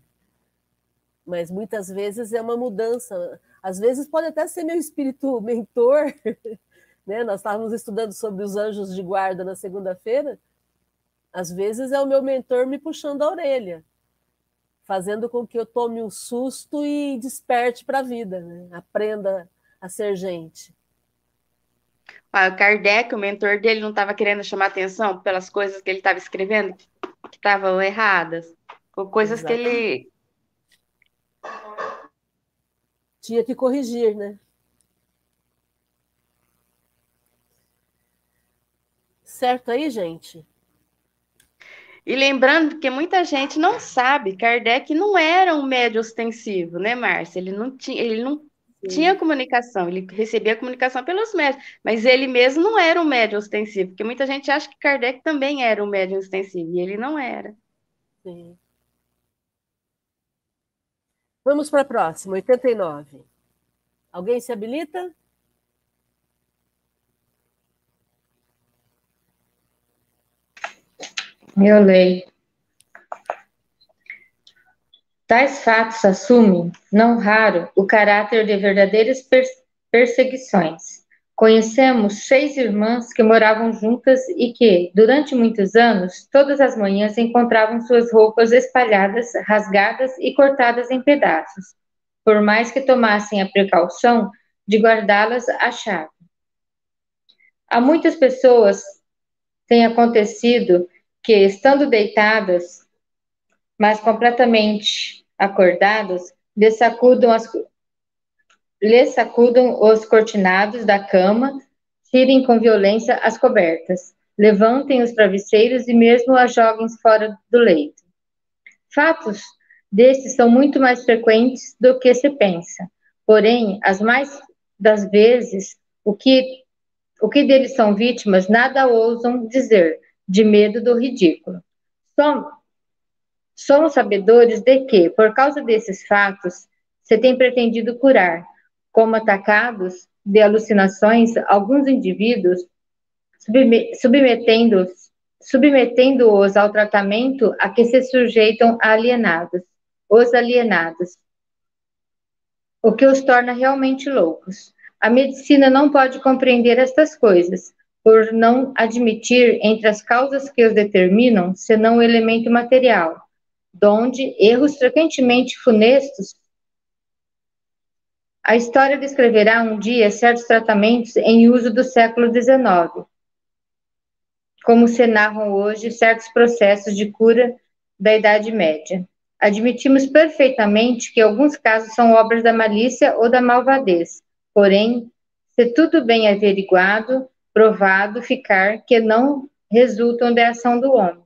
Mas muitas vezes é uma mudança. Às vezes pode até ser meu espírito mentor. Né? Nós estávamos estudando sobre os anjos de guarda na segunda-feira. Às vezes é o meu mentor me puxando a orelha fazendo com que eu tome um susto e desperte para a vida, né? aprenda a ser gente. Ah, o Kardec, o mentor dele, não estava querendo chamar atenção pelas coisas que ele estava escrevendo que estavam erradas, ou coisas Exatamente. que ele tinha que corrigir, né? Certo aí, gente? E lembrando que muita gente não sabe, Kardec não era um médio ostensivo, né, Márcia? Ele não tinha, ele não. Tinha comunicação, ele recebia comunicação pelos médios, mas ele mesmo não era um médio ostensivo, porque muita gente acha que Kardec também era um médio ostensivo, e ele não era. Sim. Vamos para a próxima, 89. Alguém se habilita? Eu leio. Tais fatos assumem, não raro, o caráter de verdadeiras perseguições. Conhecemos seis irmãs que moravam juntas e que, durante muitos anos, todas as manhãs encontravam suas roupas espalhadas, rasgadas e cortadas em pedaços, por mais que tomassem a precaução de guardá-las à chave. Há muitas pessoas tem acontecido que, estando deitadas, mas completamente acordadas, lhe sacudam, as, lhe sacudam os cortinados da cama, tirem com violência as cobertas, levantem os travesseiros e mesmo as joguem fora do leito. Fatos destes são muito mais frequentes do que se pensa. Porém, as mais das vezes, o que, o que deles são vítimas nada ousam dizer, de medo do ridículo. Somos, somos sabedores de que, por causa desses fatos, se tem pretendido curar, como atacados de alucinações, alguns indivíduos, submetendo-os submetendo-os ao tratamento a que se sujeitam alienados, os alienados, o que os torna realmente loucos. A medicina não pode compreender estas coisas, por não admitir entre as causas que os determinam senão o elemento material, donde erros frequentemente funestos. A história descreverá um dia certos tratamentos em uso do século XIX, como se narram hoje certos processos de cura da Idade Média. Admitimos perfeitamente que alguns casos são obras da malícia ou da malvadez, porém, se tudo bem averiguado, provado ficar que não resultam da ação do homem.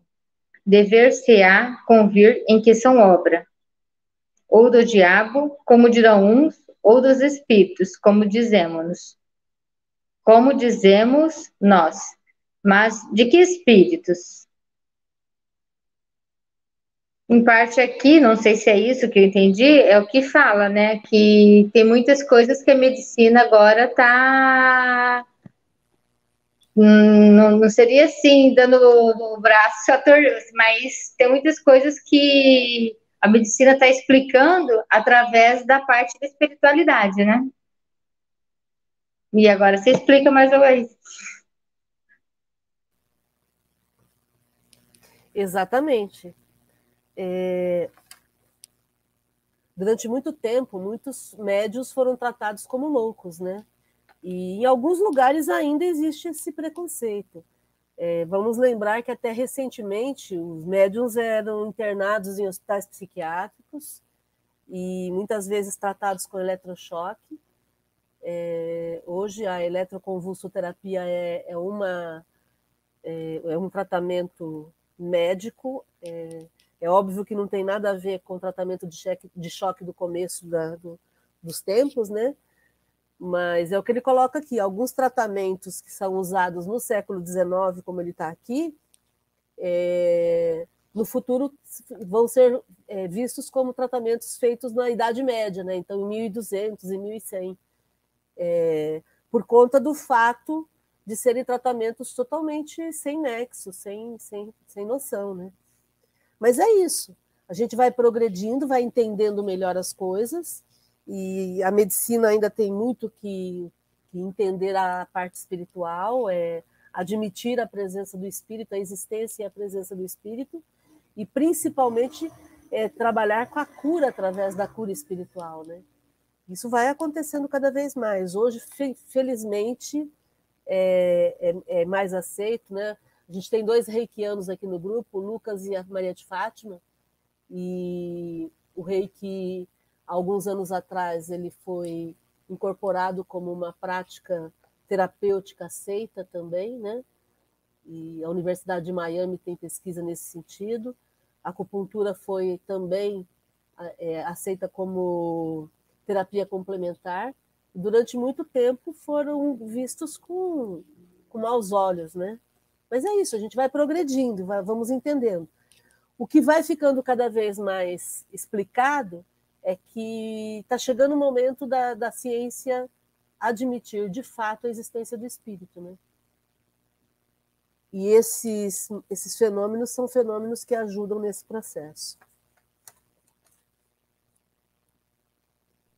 Dever-se-á convir em que são obra, ou do diabo, como dirão uns, ou dos espíritos, como dizemos. Como dizemos nós. Mas de que espíritos? Em parte aqui, não sei se é isso que eu entendi, é o que fala, né? Que tem muitas coisas que a medicina agora está não, não seria assim, dando no braço mas tem muitas coisas que a medicina está explicando através da parte da espiritualidade, né? E agora você explica mais ou menos. Exatamente. É... Durante muito tempo, muitos médios foram tratados como loucos, né? E em alguns lugares ainda existe esse preconceito. É, vamos lembrar que até recentemente os médiums eram internados em hospitais psiquiátricos e muitas vezes tratados com eletrochoque. É, hoje a eletroconvulsoterapia é, é, uma, é, é um tratamento médico. É, é, óbvio que não tem nada a ver com o tratamento de, cheque, de choque do começo da, do, dos tempos, né? Mas é o que ele coloca aqui. Alguns tratamentos que são usados no século XIX, como ele está aqui, é, no futuro vão ser é, vistos como tratamentos feitos na Idade Média, né? então em 1200 e 1100, é, por conta do fato de serem tratamentos totalmente sem nexo, sem, sem, sem noção. Né? Mas é isso, a gente vai progredindo, vai entendendo melhor as coisas, e a medicina ainda tem muito que, que entender a parte espiritual, é admitir a presença do espírito, a existência e a presença do espírito, e principalmente é, trabalhar com a cura através da cura espiritual, né? Isso vai acontecendo cada vez mais. Hoje, felizmente, é, é, é, mais aceito, né? A gente tem dois reikianos aqui no grupo, o Lucas e a Maria de Fátima, e o reiki alguns anos atrás ele foi incorporado como uma prática terapêutica aceita também, né? E a Universidade de Miami tem pesquisa nesse sentido. A acupuntura foi também é, aceita como terapia complementar. Durante muito tempo foram vistos com, com maus olhos, né? Mas é isso, a gente vai progredindo, vai, vamos entendendo. O que vai ficando cada vez mais explicado é que está chegando o momento da, da ciência admitir de fato a existência do espírito, né? E esses, esses fenômenos são fenômenos que ajudam nesse processo.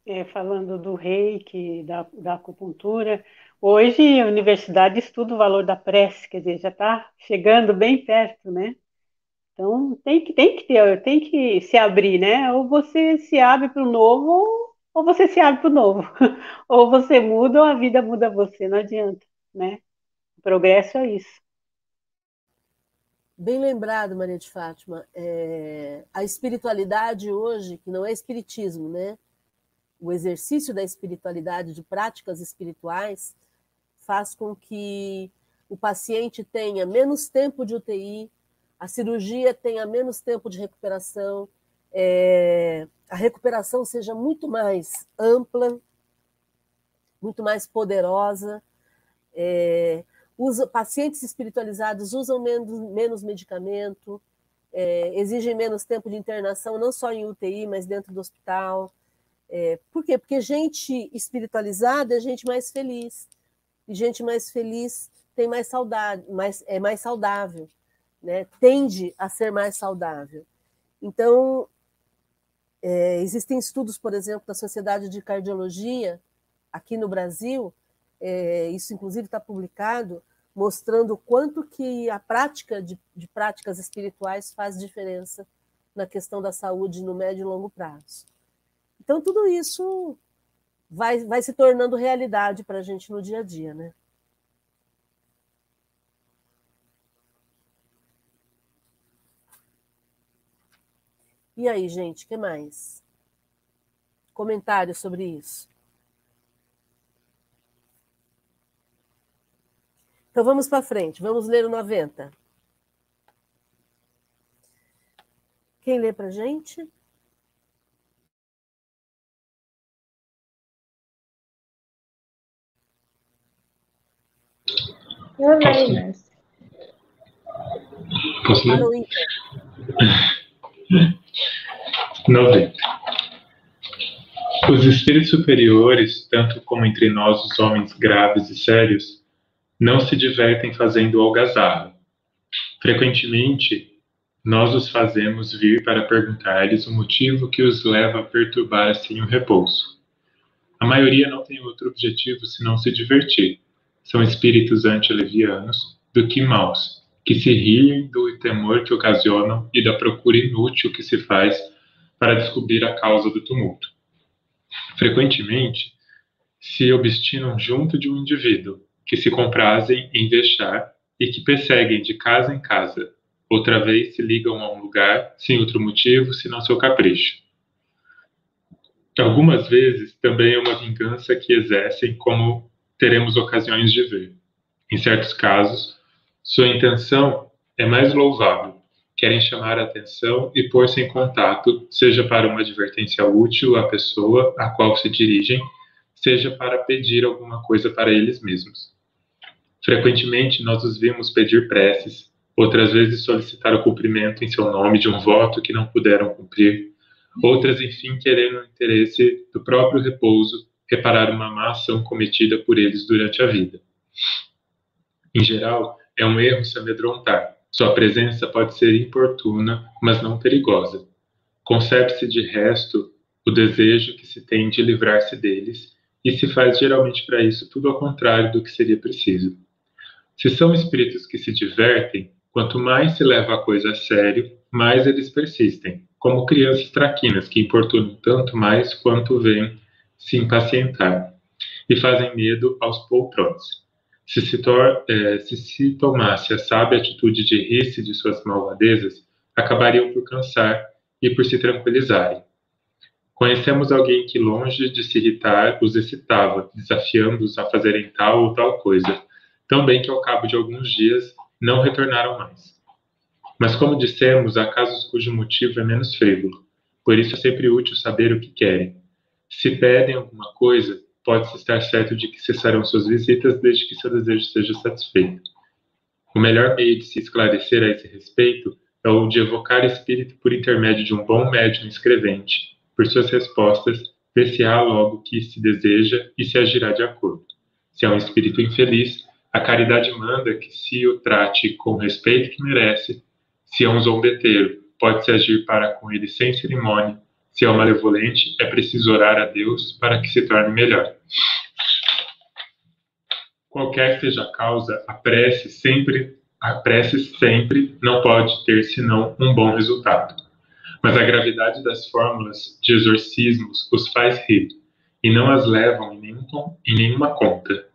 É, falando do reiki, da, da acupuntura, hoje a universidade estuda o valor da prece, quer dizer, já está chegando bem perto, né? Então tem que, tem que ter, tem que se abrir, né? Ou você se abre para o novo, ou você se abre para o novo. ou você muda, ou a vida muda você, não adianta, né? O progresso é isso. Bem lembrado, Maria de Fátima. É, a espiritualidade hoje, que não é espiritismo, né? O exercício da espiritualidade, de práticas espirituais, faz com que o paciente tenha menos tempo de UTI, a cirurgia tenha menos tempo de recuperação, é, a recuperação seja muito mais ampla, muito mais poderosa. É, pacientes espiritualizados usam menos, menos medicamento, é, exigem menos tempo de internação, não só em UTI, mas dentro do hospital. É, por quê? Porque gente espiritualizada é gente mais feliz. E gente mais feliz tem mais saudade, mais, é mais saudável né, tende a ser mais saudável. Então, é, existem estudos, por exemplo, da Sociedade de Cardiologia, aqui no Brasil, é, isso inclusive está publicado, mostrando o quanto que a prática de, de, práticas espirituais faz diferença na questão da saúde no médio e longo prazo. Então, tudo isso vai, vai se tornando realidade para a gente no dia a dia, né? E aí, gente, que mais? Comentários sobre isso. Então vamos para frente, vamos ler o 90. Quem lê para gente? Eu leio, mas... Posso ler? 90. Os espíritos superiores, tanto como entre nós os homens graves e sérios, não se divertem fazendo algazarra. Frequentemente, nós os fazemos vir para perguntar-lhes o motivo que os leva a perturbar-se em um repouso. A maioria não tem outro objetivo senão se divertir. São espíritos antelevianos do que maus, que se riem do temor que ocasionam e da procura inútil que se faz para descobrir a causa do tumulto. Frequentemente, se obstinam junto de um indivíduo, que se comprazem em deixar e que perseguem de casa em casa, outra vez se ligam a um lugar sem outro motivo senão seu capricho. Algumas vezes também é uma vingança que exercem, como teremos ocasiões de ver. Em certos casos, sua intenção é mais louvável. Querem chamar a atenção e pôr-se em contato, seja para uma advertência útil à pessoa a qual se dirigem, seja para pedir alguma coisa para eles mesmos. Frequentemente, nós os vimos pedir preces, outras vezes solicitar o cumprimento em seu nome de um voto que não puderam cumprir, outras, enfim, querendo o interesse do próprio repouso, reparar uma má ação cometida por eles durante a vida. Em geral, é um erro se amedrontar. Sua presença pode ser importuna, mas não perigosa. Concebe-se de resto o desejo que se tem de livrar-se deles, e se faz geralmente para isso tudo ao contrário do que seria preciso. Se são espíritos que se divertem, quanto mais se leva a coisa a sério, mais eles persistem, como crianças traquinas que importunam tanto mais quanto vêm se impacientar e fazem medo aos poltrões. Se se, tor eh, se se tomasse a sábia atitude de rir-se de suas malvadezas, acabariam por cansar e por se tranquilizarem. Conhecemos alguém que, longe de se irritar, os excitava, desafiando-os a fazerem tal ou tal coisa, tão bem que ao cabo de alguns dias não retornaram mais. Mas, como dissemos, há casos cujo motivo é menos frívolo, por isso é sempre útil saber o que querem. Se pedem alguma coisa, pode-se estar certo de que cessarão suas visitas desde que seu desejo seja satisfeito. O melhor meio de se esclarecer a esse respeito é o de evocar espírito por intermédio de um bom médium escrevente. Por suas respostas, ver-se-á logo que se deseja e se agirá de acordo. Se é um espírito infeliz, a caridade manda que se o trate com o respeito que merece. Se é um zombeteiro, pode-se agir para com ele sem cerimônia. Se é um malevolente, é preciso orar a Deus para que se torne melhor. Qualquer seja a causa, a prece sempre, a prece sempre não pode ter senão um bom resultado. Mas a gravidade das fórmulas de exorcismos os faz rir e não as levam em, nenhum, em nenhuma conta.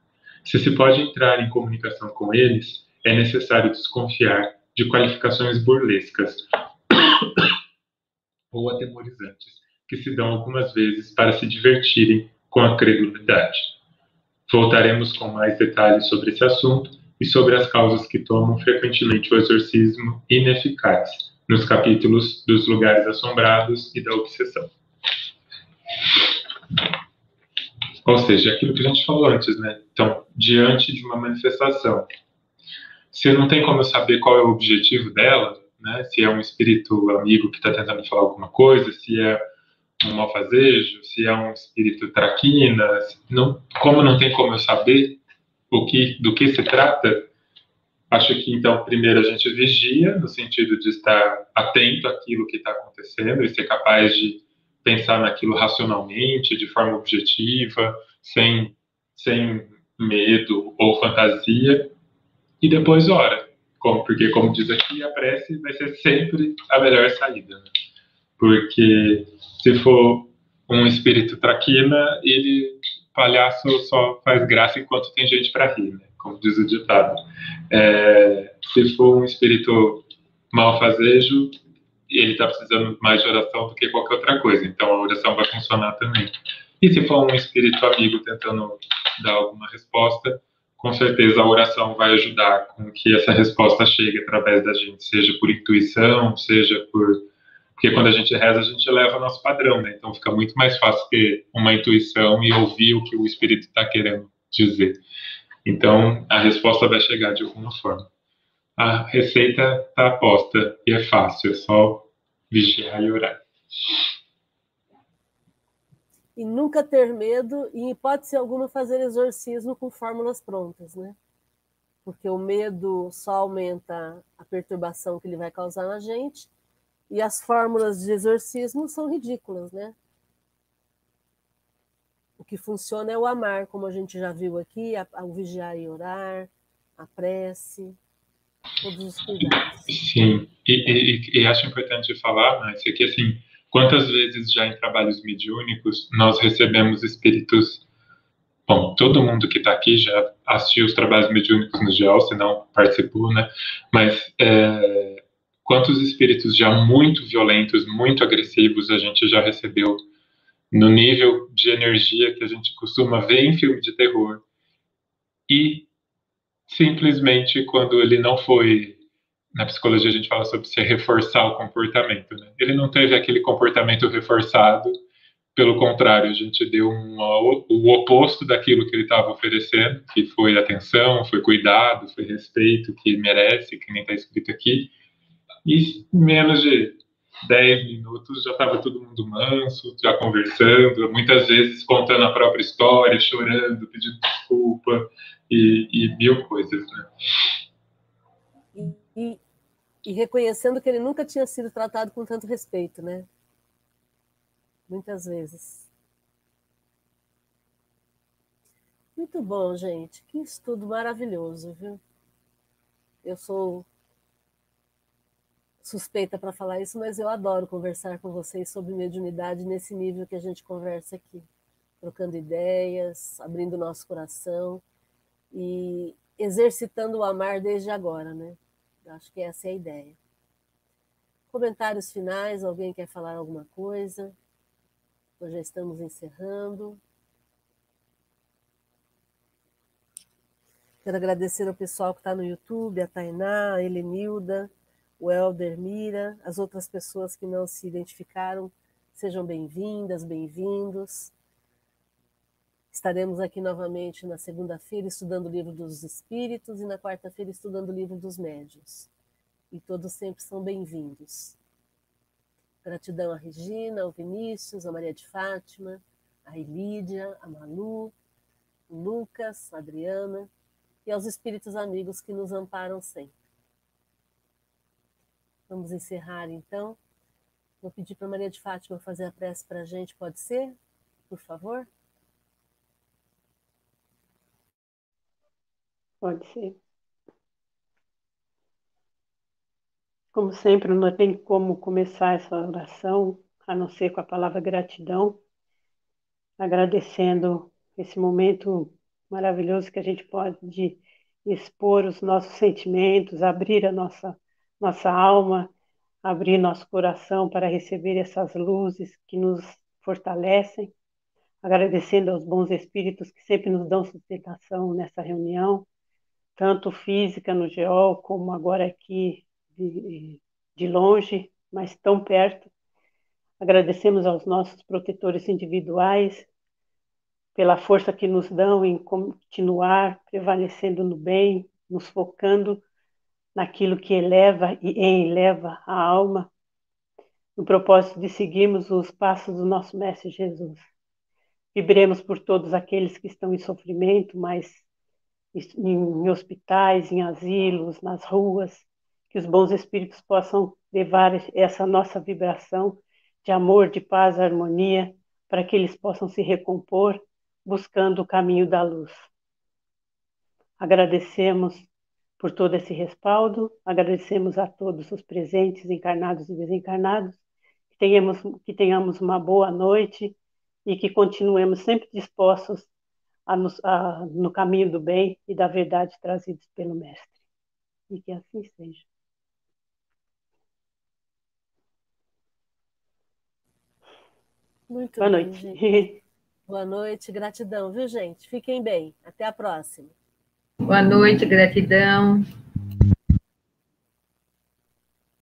Se se pode entrar em comunicação com eles, é necessário desconfiar de qualificações burlescas ou atemorizantes, que se dão algumas vezes para se divertirem com a credulidade. Voltaremos com mais detalhes sobre esse assunto e sobre as causas que tomam frequentemente o exorcismo ineficaz, nos capítulos dos lugares assombrados e da obsessão. Ou seja, aquilo que a gente falou antes, né? Então, diante de uma manifestação, se não tem como eu saber qual é o objetivo dela, né? Se é um espírito amigo que está tentando falar alguma coisa, se é um malfazejo, se é um espírito traquina, não, como não tem como eu saber o que, do que se trata, acho que então primeiro a gente vigia no sentido de estar atento àquilo que está acontecendo e ser capaz de pensar naquilo racionalmente, de forma objetiva, sem, sem medo ou fantasia, e depois ora. Como, porque, como diz aqui, a prece vai ser sempre a melhor saída. Né? Porque se for um espírito traquina, ele, palhaço, só faz graça enquanto tem gente para rir, né? como diz o ditado. É, se for um espírito malfazejo, ele está precisando mais de oração do que qualquer outra coisa. Então a oração vai funcionar também. E se for um espírito amigo tentando dar alguma resposta, com certeza a oração vai ajudar com que essa resposta chegue através da gente, seja por intuição, seja por. Porque quando a gente reza, a gente leva nosso padrão, né? Então fica muito mais fácil ter uma intuição e ouvir o que o espírito está querendo dizer. Então a resposta vai chegar de alguma forma. A receita está posta e é fácil, é só vigiar e orar. E nunca ter medo, e em hipótese alguma fazer exorcismo com fórmulas prontas, né? Porque o medo só aumenta a perturbação que ele vai causar na gente, e as fórmulas de exorcismo são ridículas, né? O que funciona é o amar, como a gente já viu aqui, o vigiar e orar, a prece, todos os cuidados. Sim, e, e, e acho importante falar, mas é que assim, quantas vezes já em trabalhos mediúnicos nós recebemos espíritos bom, todo mundo que está aqui já assistiu os trabalhos mediúnicos no GEL, se não participou, né? Mas é, quantos espíritos já muito violentos, muito agressivos a gente já recebeu no nível de energia que a gente costuma ver em filme de terror. E simplesmente quando ele não foi na psicologia a gente fala sobre se reforçar o comportamento, né? Ele não teve aquele comportamento reforçado, pelo contrário, a gente deu uma, o oposto daquilo que ele estava oferecendo, que foi atenção, foi cuidado, foi respeito que merece, que nem está escrito aqui. E menos de 10 minutos já estava todo mundo manso, já conversando, muitas vezes contando a própria história, chorando, pedindo desculpa e, e mil coisas, né? E, e reconhecendo que ele nunca tinha sido tratado com tanto respeito, né? Muitas vezes. Muito bom, gente. Que estudo maravilhoso, viu? Eu sou suspeita para falar isso, mas eu adoro conversar com vocês sobre mediunidade nesse nível que a gente conversa aqui, trocando ideias, abrindo nosso coração e exercitando o amar desde agora, né? Acho que essa é a ideia. Comentários finais, alguém quer falar alguma coisa? Nós já estamos encerrando. Quero agradecer ao pessoal que está no YouTube, a Tainá, a Helenilda, o Helder Mira, as outras pessoas que não se identificaram, sejam bem-vindas, bem-vindos. Estaremos aqui novamente na segunda-feira estudando o livro dos Espíritos e na quarta-feira estudando o livro dos Médios. E todos sempre são bem-vindos. Gratidão a Regina, ao Vinícius, a Maria de Fátima, a Elídia, a Malu, o Lucas, a Adriana e aos espíritos amigos que nos amparam sempre. Vamos encerrar então. Vou pedir para Maria de Fátima fazer a prece para a gente, pode ser? Por favor? Pode ser. Como sempre, não tem como começar essa oração a não ser com a palavra gratidão, agradecendo esse momento maravilhoso que a gente pode expor os nossos sentimentos, abrir a nossa nossa alma, abrir nosso coração para receber essas luzes que nos fortalecem, agradecendo aos bons espíritos que sempre nos dão sustentação nessa reunião, tanto física no GEOL, como agora aqui de, de longe, mas tão perto. Agradecemos aos nossos protetores individuais pela força que nos dão em continuar prevalecendo no bem, nos focando naquilo que eleva e eleva a alma, no propósito de seguirmos os passos do nosso Mestre Jesus. Vibremos por todos aqueles que estão em sofrimento, mas em hospitais, em asilos, nas ruas, que os bons espíritos possam levar essa nossa vibração de amor, de paz, harmonia, para que eles possam se recompor buscando o caminho da luz. Agradecemos por todo esse respaldo. Agradecemos a todos os presentes, encarnados e desencarnados. Que tenhamos, que tenhamos uma boa noite e que continuemos sempre dispostos a a, no caminho do bem e da verdade trazidos pelo Mestre. E que assim seja. Muito Boa bem, noite. Gente. Boa noite, gratidão, viu, gente? Fiquem bem. Até a próxima. Boa noite, gratidão.